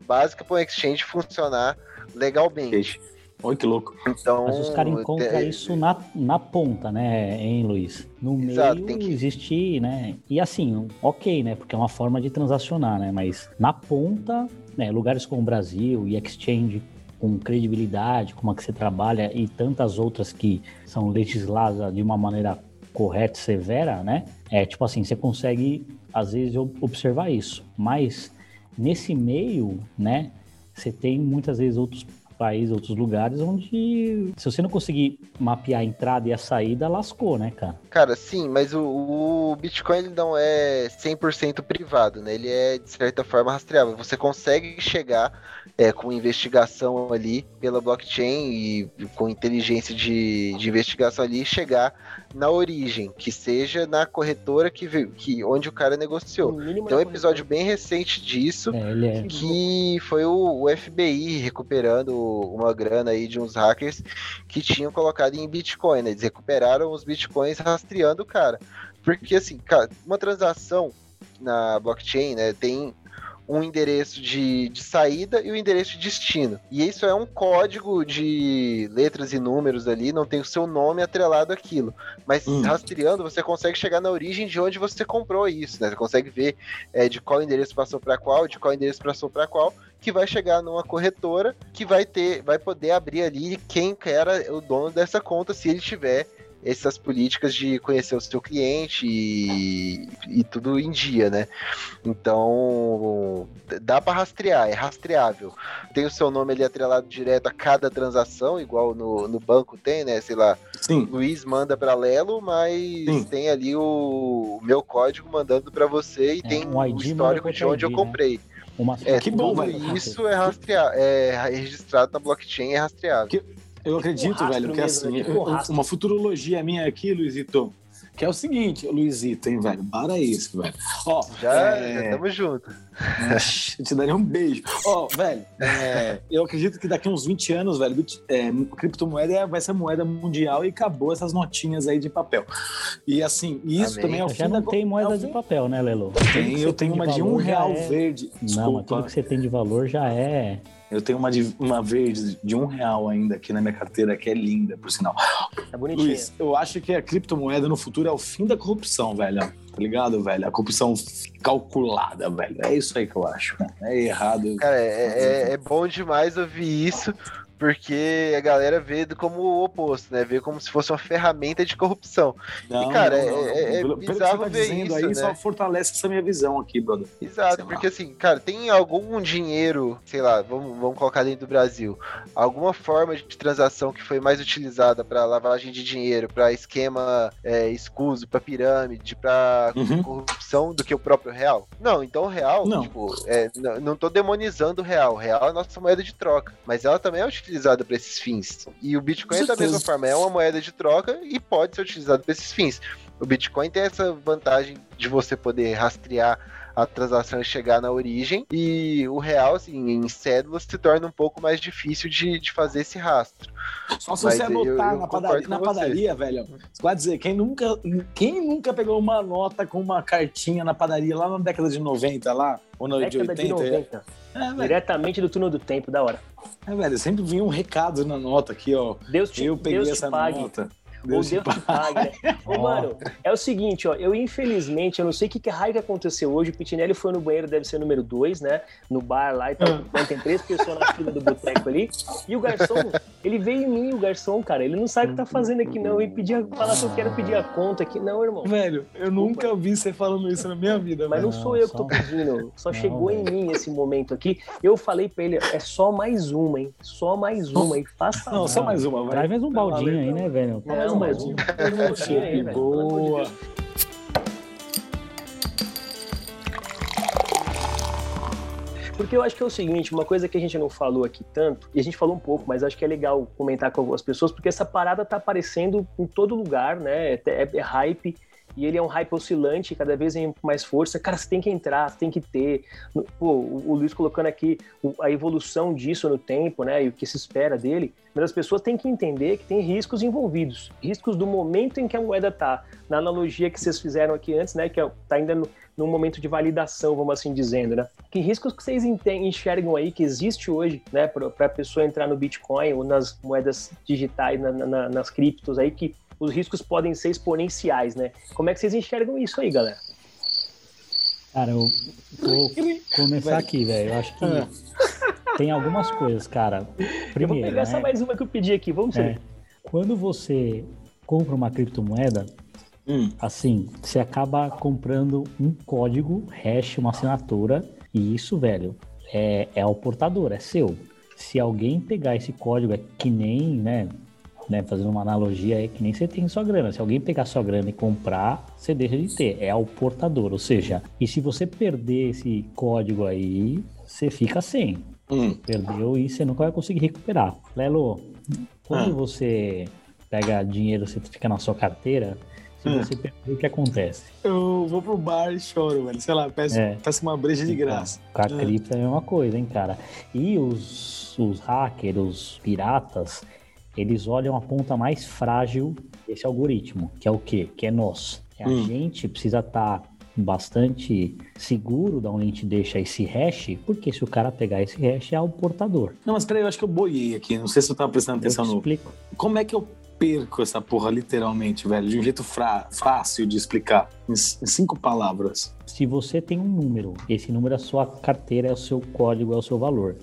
básica para um exchange funcionar legalmente. Olha que louco. Então, Mas os caras encontram é... isso na, na ponta, né, hein, Luiz? No Exato, meio que... existe, né? E assim, ok, né? Porque é uma forma de transacionar, né? Mas na ponta, né, lugares como o Brasil e exchange com credibilidade, como a que você trabalha e tantas outras que são legisladas de uma maneira correta, severa, né? É tipo assim, você consegue às vezes observar isso, mas nesse meio, né, você tem muitas vezes outros países, outros lugares, onde se você não conseguir mapear a entrada e a saída, lascou, né, cara? Cara, sim, mas o, o Bitcoin ele não é 100% privado, né? Ele é, de certa forma, rastreável. Você consegue chegar é, com investigação ali pela blockchain e com inteligência de, de investigação ali chegar na origem, que seja na corretora que, que onde o cara negociou. Tem um episódio bem recente disso, é, é. que foi o, o, FBI recuperando uma grana aí de uns hackers que tinham colocado em Bitcoin, né? Eles recuperaram os Bitcoins rastreando o cara. Porque assim, cara, uma transação na blockchain, né, tem um endereço de, de saída e o um endereço de destino. E isso é um código de letras e números ali, não tem o seu nome atrelado àquilo. Mas hum. rastreando, você consegue chegar na origem de onde você comprou isso, né? Você consegue ver é, de qual endereço passou para qual, de qual endereço passou para qual, que vai chegar numa corretora que vai ter, vai poder abrir ali quem era o dono dessa conta se ele tiver essas políticas de conhecer o seu cliente e, e tudo em dia, né? Então, dá para rastrear, é rastreável. Tem o seu nome ali atrelado direto a cada transação, igual no, no banco tem, né? Sei lá, Sim. Luiz manda para Lelo, mas Sim. tem ali o, o, meu código mandando para você e é, tem um o histórico de onde ID, eu né? comprei. Né? Uma... É, que bom, isso é rastrear, é registrado na blockchain, é rastreável. Que eu acredito, velho, que assim, né? uma futurologia minha aqui, Luizito, que é o seguinte, Luizito, hein, velho? Para isso, velho. Ó, já, é... já tamo junto. Eu te daria um beijo. Ó, velho, é... eu acredito que daqui uns 20 anos, velho, é, criptomoeda vai ser moeda mundial e acabou essas notinhas aí de papel. E assim, isso Amém. também é o fim Já não da... tem moeda é de papel, né, Lelo? Tem, eu tenho uma de um real é... verde. Desculpa. Não, tudo que você tem de valor já é eu tenho uma, de, uma verde de um real ainda aqui na minha carteira, que é linda, por sinal. É bonitinha. Luiz, eu acho que a criptomoeda no futuro é o fim da corrupção, velho. Tá ligado, velho? A corrupção calculada, velho. É isso aí que eu acho. É errado. Cara, é, é, é bom demais ouvir isso, porque a galera vê como o oposto, né? Vê como se fosse uma ferramenta de corrupção. Não, e, cara, não, não, é, é bizarro tá ver isso, aí, né? só fortalece essa minha visão aqui, brother. Exato, sei porque lá. assim, cara, tem algum dinheiro, sei lá, vamos, vamos colocar dentro do Brasil, alguma forma de transação que foi mais utilizada para lavagem de dinheiro, para esquema é, escuso, para pirâmide, para uhum. corrupção do que o próprio real? Não, então o real, não. tipo, é, não, não tô demonizando o real. O real é a nossa moeda de troca, mas ela também é utilizada utilizada para esses fins. E o Bitcoin, é da mesma forma, é uma moeda de troca e pode ser utilizado para esses fins. O Bitcoin tem essa vantagem de você poder rastrear a transação chegar na origem, e o real, assim, em cédulas, se torna um pouco mais difícil de, de fazer esse rastro. Só se Mas você anotar eu, eu na, padaria, na padaria, velho. Você pode dizer, quem nunca, quem nunca pegou uma nota com uma cartinha na padaria lá na década de 90, lá, ou na década de 80? De 90. É, Diretamente do túnel do tempo, da hora. É, velho, sempre vinha um recado na nota aqui, ó. Deus te, eu peguei Deus essa pague. nota. Deus Ou Deus te pague, né? Ô, mano, é o seguinte, ó, eu infelizmente, eu não sei o que, que raio que aconteceu hoje, o Pitinelli foi no banheiro, deve ser número 2, né? No bar lá e tal, ah. tem três pessoas na fila do boteco ali, e o garçom, ele veio em mim, o garçom, cara, ele não sabe o que tá fazendo aqui não, e pedir, falar que eu quero pedir a conta aqui, não, irmão. Velho, eu nunca vi você falando isso na minha vida. Mas não, não sou eu que tô pedindo, só não, chegou velho. em mim esse momento aqui, eu falei pra ele, é só mais uma, hein? Só mais uma, e faça... Não, só mais uma, vai. Traz mais um baldinho aí, né, velho? Não, mais um. Boa. Porque eu acho que é o seguinte, uma coisa que a gente não falou aqui tanto, e a gente falou um pouco, mas acho que é legal comentar com algumas pessoas, porque essa parada tá aparecendo em todo lugar, né? É, é, é hype e ele é um hype oscilante, cada vez em mais força. Cara, você tem que entrar, você tem que ter. Pô, o Luiz colocando aqui a evolução disso no tempo, né, e o que se espera dele. Mas as pessoas têm que entender que tem riscos envolvidos, riscos do momento em que a moeda tá. Na analogia que vocês fizeram aqui antes, né, que é, tá ainda no, num momento de validação, vamos assim dizendo, né? Que riscos que vocês enxergam aí que existe hoje, né, para a pessoa entrar no Bitcoin ou nas moedas digitais, na, na, nas criptos aí que os riscos podem ser exponenciais, né? Como é que vocês enxergam isso aí, galera? Cara, eu vou começar aqui, velho. Eu acho que ah. tem algumas coisas, cara. Primeiro, eu vou pegar né? essa mais uma que eu pedi aqui, vamos ver. É, quando você compra uma criptomoeda, hum. assim, você acaba comprando um código, hash, uma assinatura, e isso, velho, é, é o portador, é seu. Se alguém pegar esse código, é que nem, né? Né fazendo uma analogia, é que nem você tem sua grana. Se alguém pegar sua grana e comprar, você deixa de ter. É ao portador. Ou seja, e se você perder esse código aí, você fica sem. Hum. Perdeu e você nunca vai conseguir recuperar. Lelo, quando Ah. você pega dinheiro, você fica na sua carteira, se Hum. você perder, o que acontece? Eu vou pro bar e choro, velho. Sei lá, peço, É. peço uma breja de graça. Com a É. cripto é a mesma coisa, hein, cara? E os, os hackers, os piratas, eles olham a ponta mais frágil desse algoritmo, que é o quê? Que é nós. É a Hum. gente precisa estar bastante seguro da onde a gente deixa esse hash, porque se o cara pegar esse hash é o portador. Não, mas peraí, eu acho que eu boiei aqui. Não sei se eu tava prestando Eu te atenção no. explico. Como é que eu perco essa porra literalmente, velho? De um jeito fácil de explicar. Em cinco palavras. Se você tem um número, esse número é a sua carteira, é o seu código, é o seu valor.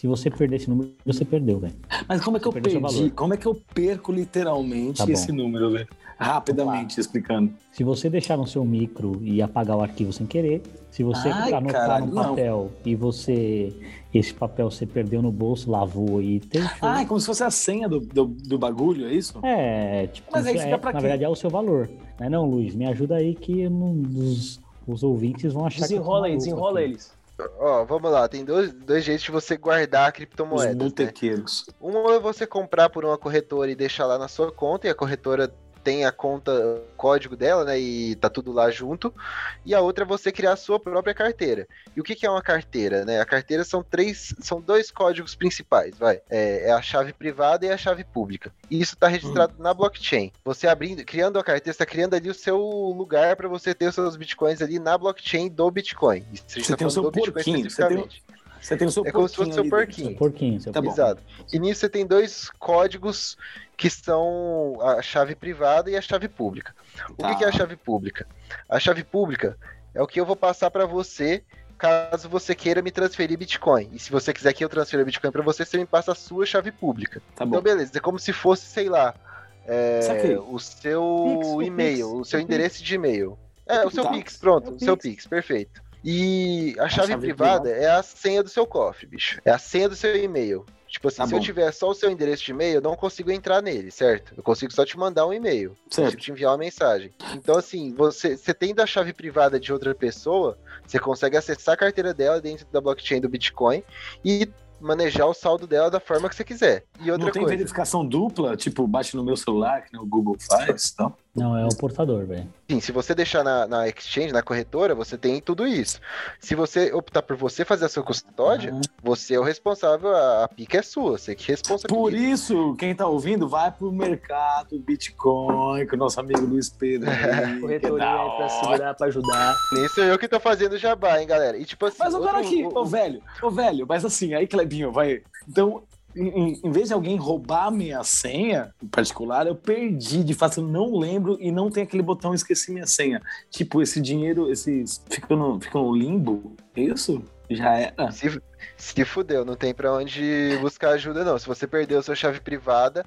Se você perder esse número, você perdeu, velho. Mas como é que eu Você perdeu seu perdi? valor. Como é que eu perco literalmente Tá bom. esse número, velho? Rapidamente explicando. Se você deixar no seu micro e apagar o arquivo sem querer, se você Ai, anotar caralho, no não. papel e você esse papel você perdeu no bolso, lavou e deixou. Ah, é como se fosse a senha do, do, do bagulho, é isso? é, tipo, Mas aí é, fica pra na quê? verdade é o seu valor. Não é não, Luiz? Me ajuda aí que eu não- os, os ouvintes vão achar que eu tô Desenrola aí, maluco desenrola aqui. eles. Ó, vamos lá, tem dois, dois jeitos de você guardar Os criptomoedas. Né? botequeiros. Uma é você comprar por uma corretora e deixar lá na sua conta, e a corretora tem a conta, o código dela, né? E tá tudo lá junto. E a outra é você criar a sua própria carteira. E o que, que é uma carteira, né? A carteira são três, são dois códigos principais, vai. É, é a chave privada e a chave pública. E isso está registrado na blockchain. Você abrindo, criando a carteira, está criando ali o seu lugar para você ter os seus bitcoins ali na blockchain do Bitcoin. Gente Você tá tem o seu porquinho, você tem. Você tem o seu É como se fosse seu porquinho. Seu porquinho, seu Tá porquinho. Exato. E nisso você tem dois códigos que são a chave privada e a chave pública. O que Tá. que é a chave pública? A chave pública é o que eu vou passar para você caso você queira me transferir Bitcoin. E se você quiser que eu transfira Bitcoin para você, você me passa a sua chave pública. Tá bom. Então, beleza. É como se fosse, sei lá, é, o seu e-mail, o seu endereço de e-mail. É, o seu Tá. Pix, pronto, É o o seu Pix. Pix, perfeito. E a chave, chave privada é a senha do seu cofre, bicho. É a senha do seu e-mail. Tipo assim, Tá se eu bom. tiver só o seu endereço de e-mail, eu não consigo entrar nele, certo? Eu consigo só te mandar um e-mail. Consigo Certo. te enviar uma mensagem. Então, assim, você, você tendo a chave privada de outra pessoa, você consegue acessar a carteira dela dentro da blockchain do Bitcoin e manejar o saldo dela da forma que você quiser. E outra Não tem coisa. verificação dupla, tipo, bate no meu celular, que o Google faz, então. Não, é o portador, velho. Sim, se você deixar na, na exchange, na corretora, você tem tudo isso. Se você optar por você fazer a sua custódia, você é o responsável, a, a pica é sua, você que responsabiliza. Por isso, quem tá ouvindo, vai pro mercado Bitcoin, com o nosso amigo Luiz Pedro. aí, que é Corretoria aí pra hora. segurar, pra ajudar. Nem sou eu que tô fazendo jabá, hein, galera. E tipo assim. Mas agora outro- aqui, o- ô velho, ô velho, mas assim, aí Clebinho, vai. Então, em, em- vez de alguém roubar a minha senha, em particular, eu perdi, de fato, eu não lembro e não tem aquele botão esqueci minha senha. Tipo, esse dinheiro, esses. Fica no, fica no limbo, isso? Já era. Se, se fudeu, não tem pra onde buscar ajuda, não. Se você perdeu sua chave privada,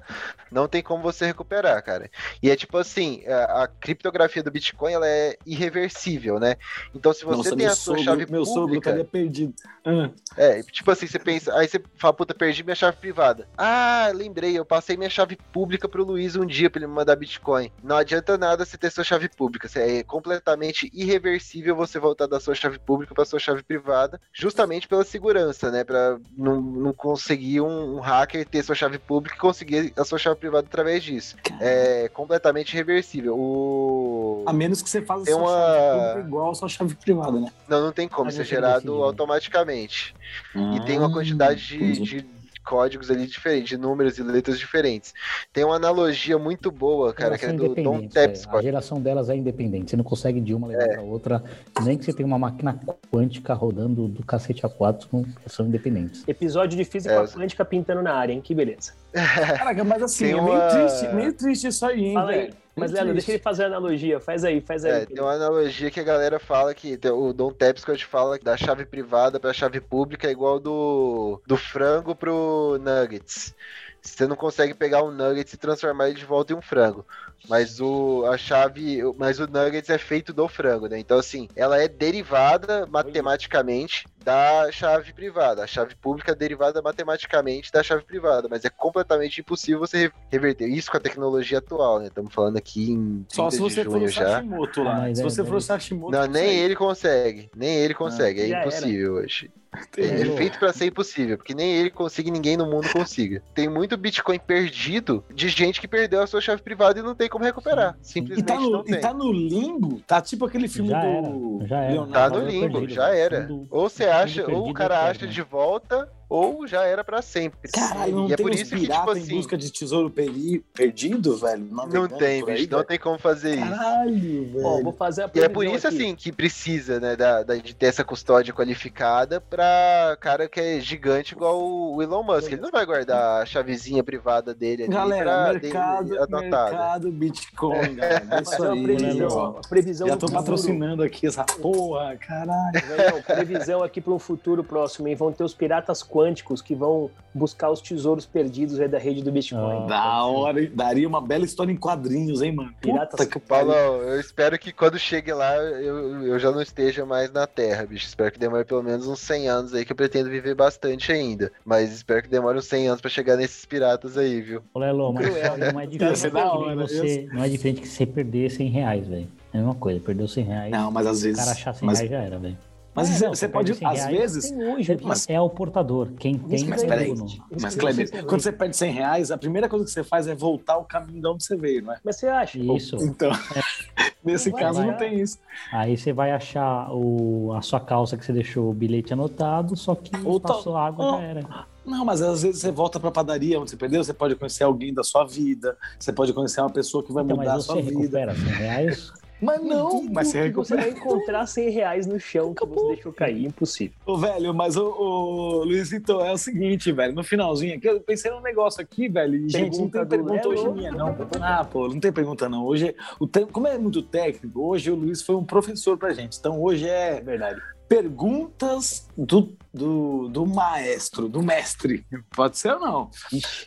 não tem como você recuperar, cara. E é tipo assim, a, a criptografia do Bitcoin ela é irreversível, né? Então, se você Nossa, tem a sua sogro, chave meu sogro pública, estaria perdido. Ah, é, tipo assim, você pensa, aí você fala, puta, perdi minha chave privada. Ah, lembrei, eu passei minha chave pública pro Luiz um dia pra ele me mandar Bitcoin. Não adianta nada você ter sua chave pública, é completamente irreversível você voltar da sua chave pública pra sua chave privada, justamente pela segurança, né, Pra não, não conseguir um, um hacker ter sua chave pública e conseguir a sua chave privada através disso. É completamente irreversível. O... a menos que você faça Tem sua uma- chave pública igual a sua chave privada, né? Não, não tem como não fica gerado automaticamente. E tem uma Ah, quantidade de, de códigos ali diferentes, de números e letras diferentes. Tem uma analogia muito boa, cara, que é do Don independente, é. A Tapscott. geração delas é independente. Você não consegue de uma É. levar pra outra, nem que você tenha uma máquina quântica rodando do cacete a quatro, são independentes. Episódio de física É, quântica pintando na área, hein? Que beleza. Caraca, mas assim, Tem é meio uma- triste, meio triste isso aí, hein, Fala aí. Mas, Leandro, deixa ele fazer a analogia. Faz aí, faz aí. É, tem uma analogia que a galera fala que o Don Tapscott fala que da chave privada para chave pública é igual do, do frango pro nuggets. Você não consegue pegar um nuggets e transformar ele de volta em um frango. Mas o a chave, mas o nuggets é feito do frango, né? Então assim, ela é derivada matematicamente da chave privada. A chave pública é derivada matematicamente da chave privada, mas é completamente impossível você reverter isso com a tecnologia atual, né? Estamos falando aqui em Só se você for o. Sashimoto lá. Mas se é, você for o Sashimoto. Não, nem consegue. ele consegue. Nem ele consegue. é já era. impossível hoje. É, Entendi. é feito pra ser impossível, porque nem ele consiga e ninguém no mundo consiga. Tem muito Bitcoin perdido de gente que perdeu a sua chave privada e não tem como recuperar. Sim. E Simplesmente tá, no, não tem. e tá no limbo? Tá tipo aquele filme Já do. era, já era. Leonardo. Tá no limbo, perdido, já era. Ou você acha, ou o cara acha de volta, ou já era pra sempre. Caralho, não e é tem por isso que, tipo piratas em assim, busca de tesouro peri- perdido, velho? não Navegando tem, bicho, não velho? tem como fazer isso. Caralho, velho. Ó, vou fazer a E é por isso, aqui. assim, que precisa, né, da, da- de ter essa custódia qualificada pra cara que é gigante igual o Elon Musk. Ele não vai guardar a chavezinha privada dele ali Galera, mercado, mercado Bitcoin, galera. É isso aí, previsão, previsão Já tô patrocinando aqui essa porra, caralho. Previsão aqui para um futuro próximo, hein? Vão ter os piratas quânticos que vão buscar os tesouros perdidos aí da rede do Bitcoin. Ah. Da hora, hein? daria uma bela história em quadrinhos, hein, mano? Piratas Puta que Paulo, eu espero que quando chegue lá eu, eu já não esteja mais na Terra, bicho. Espero que demore pelo menos uns 100 anos aí, que eu pretendo viver bastante ainda. Mas espero que demore uns 100 anos pra chegar nesses piratas aí, viu? Ô, Lelo, mas não é diferente que você, não é diferente que você perder 100 reais, velho. É a mesma coisa, perdeu 100 reais, Não, mas às o vezes. cara achar 100 mas reais já era, velho. Mas É, você, não, pode, 100 às reais, vezes. Hoje, Mas- É o portador. Quem tem Mas é peraí, mas Kleber, quando você perde 100 reais, a primeira coisa que você faz é voltar o caminho de onde você veio, não é? Mas você acha? Isso. Então, nesse Não vai caso não achar. tem isso. Aí você vai achar o, a sua calça que você deixou o bilhete anotado, só que Ou tá- passou água ou- já era. Não, mas às vezes você volta pra padaria onde você perdeu, você pode conhecer alguém da sua vida, você pode conhecer uma pessoa que vai Então, mudar a mas sua você vida. recupera 100 reais. Mas não, mas você que você vai encontrar 100 reais no chão que você deixou cair. Impossível. Ô, velho, mas o, o Luiz, então, é o seguinte, velho, no finalzinho aqui, eu pensei num negócio aqui, velho, e, gente, não tem Pergunta hoje minha, não. Ah, pô, não tem pergunta não. Hoje, o tempo, como é muito técnico, hoje o Luiz foi um professor pra gente, então hoje é verdade. perguntas do, do, do maestro, do mestre. Pode ser ou não?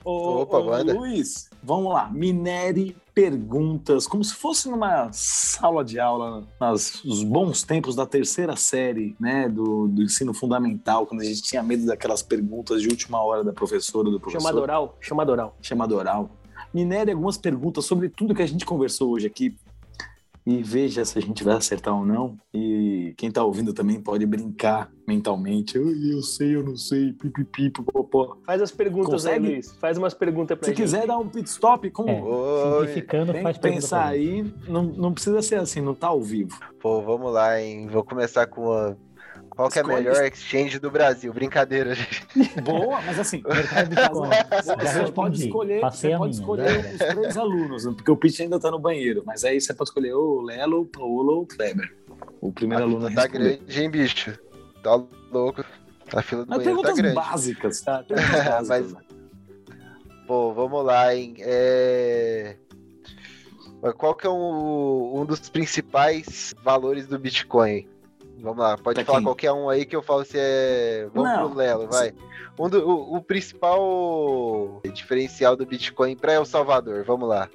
Ô, Opa, ô. Luiz, vamos lá. Minere perguntas, como se fosse numa sala de aula, nos os bons tempos da terceira série, né, do, do ensino fundamental, quando a gente tinha medo daquelas perguntas de última hora da professora, do professor. Chamada oral? Chamada oral. chamada oral. Minere algumas perguntas sobre tudo que a gente conversou hoje aqui. E veja se a gente vai acertar ou não. E quem tá ouvindo também pode brincar mentalmente. "Ai, Eu sei, eu não sei, pipipi, popopó. Faz as perguntas Consegue? aí, Luiz. Faz umas perguntas pra Se gente. quiser dar um pit stop, como É. Oi. Simplificando, tem faz que pensar aí, não, não precisa ser assim, não tá ao vivo. Pô, vamos lá, hein? Vou começar com uma. Qual que é a melhor exchange do Brasil? Brincadeira, gente. Boa, mas assim, Mercado Bitcoin. Já você pode escolher, Passei você pode minha, escolher era. os três alunos, né? porque o Pitch ainda tá no banheiro. Mas aí você pode escolher o Lelo, o Paulo ou o Kleber. O primeiro A aluno tá responder. grande, hein, bicho? Tá louco. A fila do Mas banheiro tá perguntas grande. básicas, tá? Perguntas básicas. Mas- né? Pô, vamos lá, hein? É... Qual que é um, um dos principais valores do Bitcoin? Vamos lá, pode Pra falar quem? qualquer um aí que eu falo se é. Vamos Não. pro Lelo, vai. Um do- o, o principal diferencial do Bitcoin para El Salvador, vamos lá.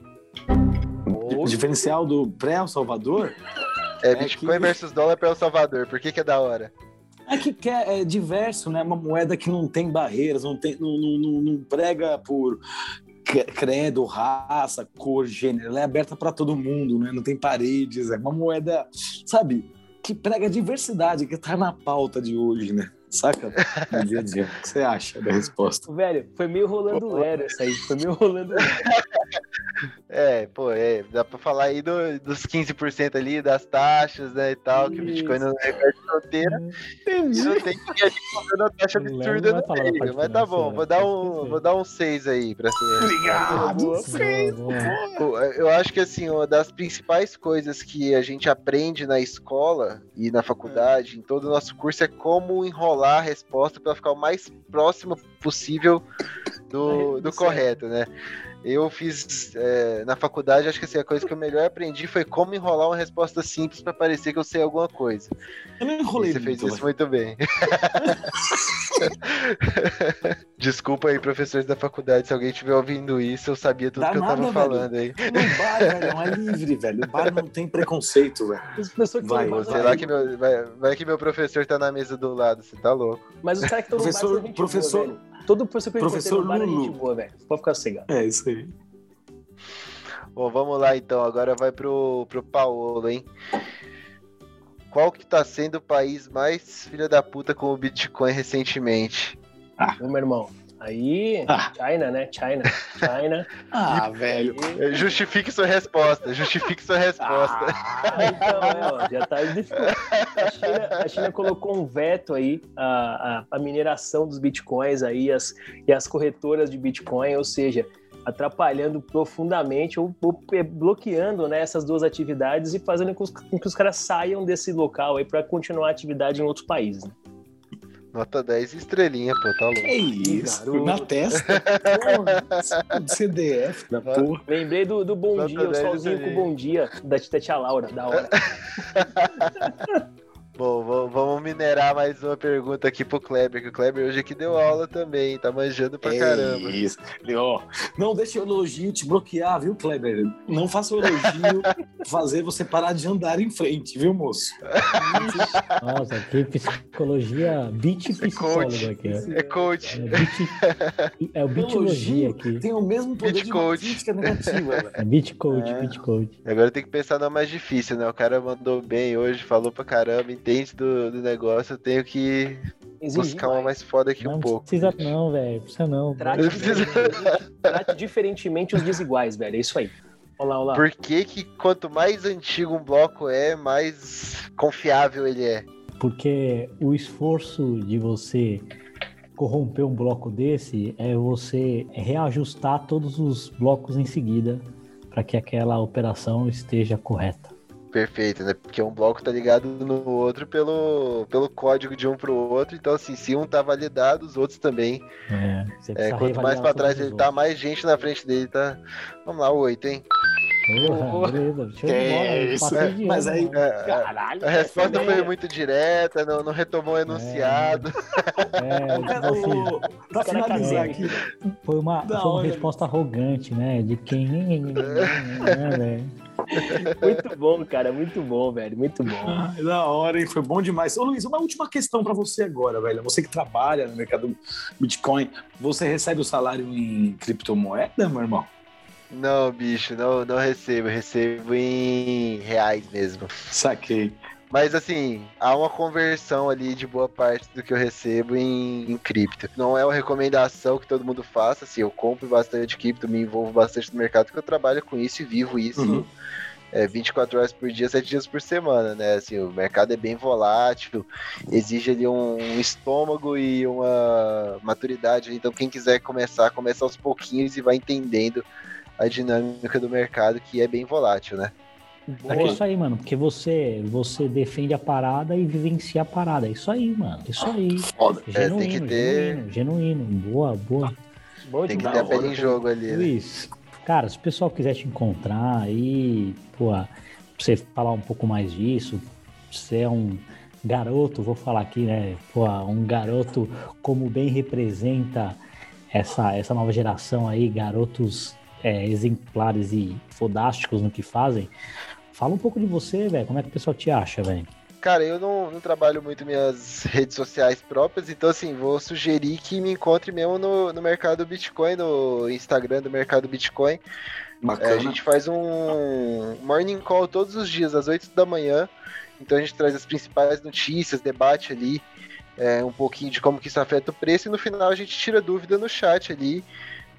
O diferencial do pré-El Salvador É, É Bitcoin que- versus dólar para El Salvador. Por que, que é da hora? é que quer- é diverso, né? Uma moeda que não tem barreiras, não, tem, não, não, não- não prega por cre- credo, raça, cor, gênero. Ela é aberta para todo mundo, né? Não tem paredes. É uma moeda, sabe, que prega diversidade, que tá na pauta de hoje, né? Saca? No dia a dia. O que você acha da resposta? Velho, foi meio rolando Lero essa aí. Foi meio rolando Lero. É, pô, é, dá pra falar aí do- dos 15% ali, das taxas, né, e tal, que o Bitcoin não é parte fronteira. E não tem que gente a taxa O Léo absurda não vai no meio. Mas tá bom, vou dar um, vou dar um 6 aí pra ser. Obrigado! Boa. Boa, boa. Pô, Eu acho que assim, uma das principais coisas que a gente aprende na escola e na faculdade, em todo o nosso curso, é como enrolar a resposta para ficar o mais próximo possível do, do correto, né? Eu fiz é, na faculdade, acho que assim, a coisa que eu melhor aprendi foi como enrolar uma resposta simples para parecer que eu sei alguma coisa. Eu não enrolei e você muito, fez isso muito bem. Desculpa aí, professores da faculdade, se alguém estiver ouvindo isso, eu sabia tudo Dá que eu tava nada, falando aí. No bar, velho, não é livre, velho. O bar não tem preconceito, velho. Pessoas que Vai, bar- Sei lá que meu, vai, vai que meu professor tá na mesa do lado, você tá louco. Mas os caras que estão no bar Professor- professor-. Todo professor que eu encontrei professor no bar é Lulu. gente boa, velho. Pode ficar cegado. É isso aí. Bom, vamos lá então. Agora vai pro, pro Paulo, hein? Qual que tá sendo o país mais filha da puta com o Bitcoin recentemente? Ô, meu irmão. Aí, Ah. China, né? China. China. Ah, velho. Eh, Justifique sua resposta, justifique sua resposta. Ah, então, é, ó, já tá. A China, a China colocou um veto aí à, à, à mineração dos bitcoins aí as, e as corretoras de bitcoin, ou seja, atrapalhando profundamente ou, ou bloqueando né, essas duas atividades e fazendo com, os- com que os caras saiam desse local aí para continuar a atividade em outros países. né? Nota 10 estrelinha, pô, tá louco. Que isso? garoto. Na testa? Porra, CDF da porra. Lembrei do, do Bom Nota Dia, o 10 solzinho com o Bom Dia da Tia Tia Laura, da hora. Bom, va- vamos minerar mais uma pergunta aqui pro Kleber, que o Kleber hoje aqui deu aula também, tá manjando pra caramba. É Isso. E, ó, não deixe o elogio te bloquear, viu, Kleber? Não faça o elogio fazer você parar de andar em frente, viu, moço? Nossa, que psicologia, beat psicólogo coach. aqui. ó. É coach. É, beat, é o bitologia aqui. Tem o mesmo poder Beat de coach. crítica negativa, velho. É beat coach, É. beat coach. Agora tem que pensar no mais difícil, né? O cara mandou bem hoje, falou pra caramba, entende do, do negócio, eu tenho que Exigir buscar uma mais. mais foda aqui Não um pouco. precisa não, velho. Precisa não. Trate, Não precisa- diferentemente- trate diferentemente os desiguais, velho. É isso aí. Olá, olá. Por que, que quanto mais antigo um bloco é, mais confiável ele é? Porque o esforço de você corromper um bloco desse é você reajustar todos os blocos em seguida para que aquela operação esteja correta. Perfeito, né? Porque um bloco tá ligado no outro pelo, pelo código de um pro outro. Então, assim, se um tá validado, os outros também. É, você É, quanto mais todos trás ele outros. tá, mais gente na frente dele tá. Vamos lá, oito, hein? Porra, beleza. Que bola. isso, passei de mas aí-. É, Caralho. a resposta essa foi muito direta, não, não retomou o enunciado. É, tipo assim, pra finalizar aqui, foi uma, foi uma resposta arrogante, né? De quem. né, velho? Muito bom, cara. Muito bom, velho. Muito bom. Ah, da hora, hein? Foi bom demais. Ô, Luiz, uma última questão pra você agora, velho. Você que trabalha no mercado Bitcoin, você recebe o salário em criptomoeda, meu irmão? Não, bicho, não, não recebo. Recebo em reais mesmo. Saquei. Mas assim, há uma conversão ali de boa parte do que eu recebo em, em cripto. Não é uma recomendação que todo mundo faça, assim, eu compro bastante cripto, me envolvo bastante no mercado, porque eu trabalho com isso e vivo isso Uhum. é, 24 horas por dia, 7 dias por semana, né? Assim, o mercado é bem volátil, exige ali um, um estômago e uma maturidade. Então, quem quiser começar, começa aos pouquinhos e vai entendendo a dinâmica do mercado, que é bem volátil, né? É isso aí, mano. Porque você, você defende a parada e vivencia a parada. É isso aí, mano. É isso aí. Foda. É, Genuíno, tem que ter- genuíno, genuíno. Boa, boa. Bom Tem que ter a pele em jogo ali, né? Luiz, cara, se o pessoal quiser te encontrar aí, pô, pra você falar um pouco mais disso, você é um garoto, vou falar aqui, né? Pô, um garoto como bem representa essa, essa nova geração aí, garotos é, exemplares e fodásticos no que fazem. Fala um pouco de você, velho. Como é que o pessoal te acha, velho? Cara, eu não, não trabalho muito minhas redes sociais próprias, então assim, vou sugerir que me encontre mesmo no, no mercado Bitcoin, no Instagram do mercado Bitcoin. É, a gente faz um morning call todos os dias, às 8 da manhã. Então a gente traz as principais notícias, debate ali, é, um pouquinho de como que isso afeta o preço, e no final a gente tira dúvida no chat ali,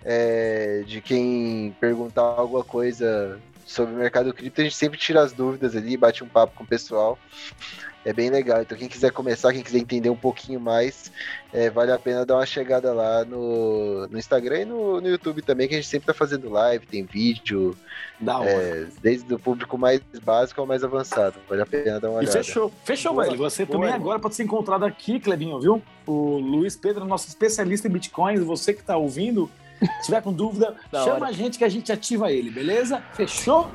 é, de quem perguntar alguma coisa sobre o mercado cripto, a gente sempre tira as dúvidas ali, bate um papo com o pessoal. É bem legal. Então, quem quiser começar, quem quiser entender um pouquinho mais, é, vale a pena dar uma chegada lá no, no Instagram e no, no YouTube também, que a gente sempre tá fazendo live, tem vídeo, Da hora. é, desde o público mais básico ao mais avançado. Vale a pena dar uma E olhada. fechou. Fechou, Boa, velho. Você boa, também agora pode ser encontrado aqui, Clebinho, viu? O Luiz Pedro, nosso especialista em bitcoins. Você que tá ouvindo, se tiver com dúvida, chama hora. a gente que a gente ativa ele, beleza? Fechou?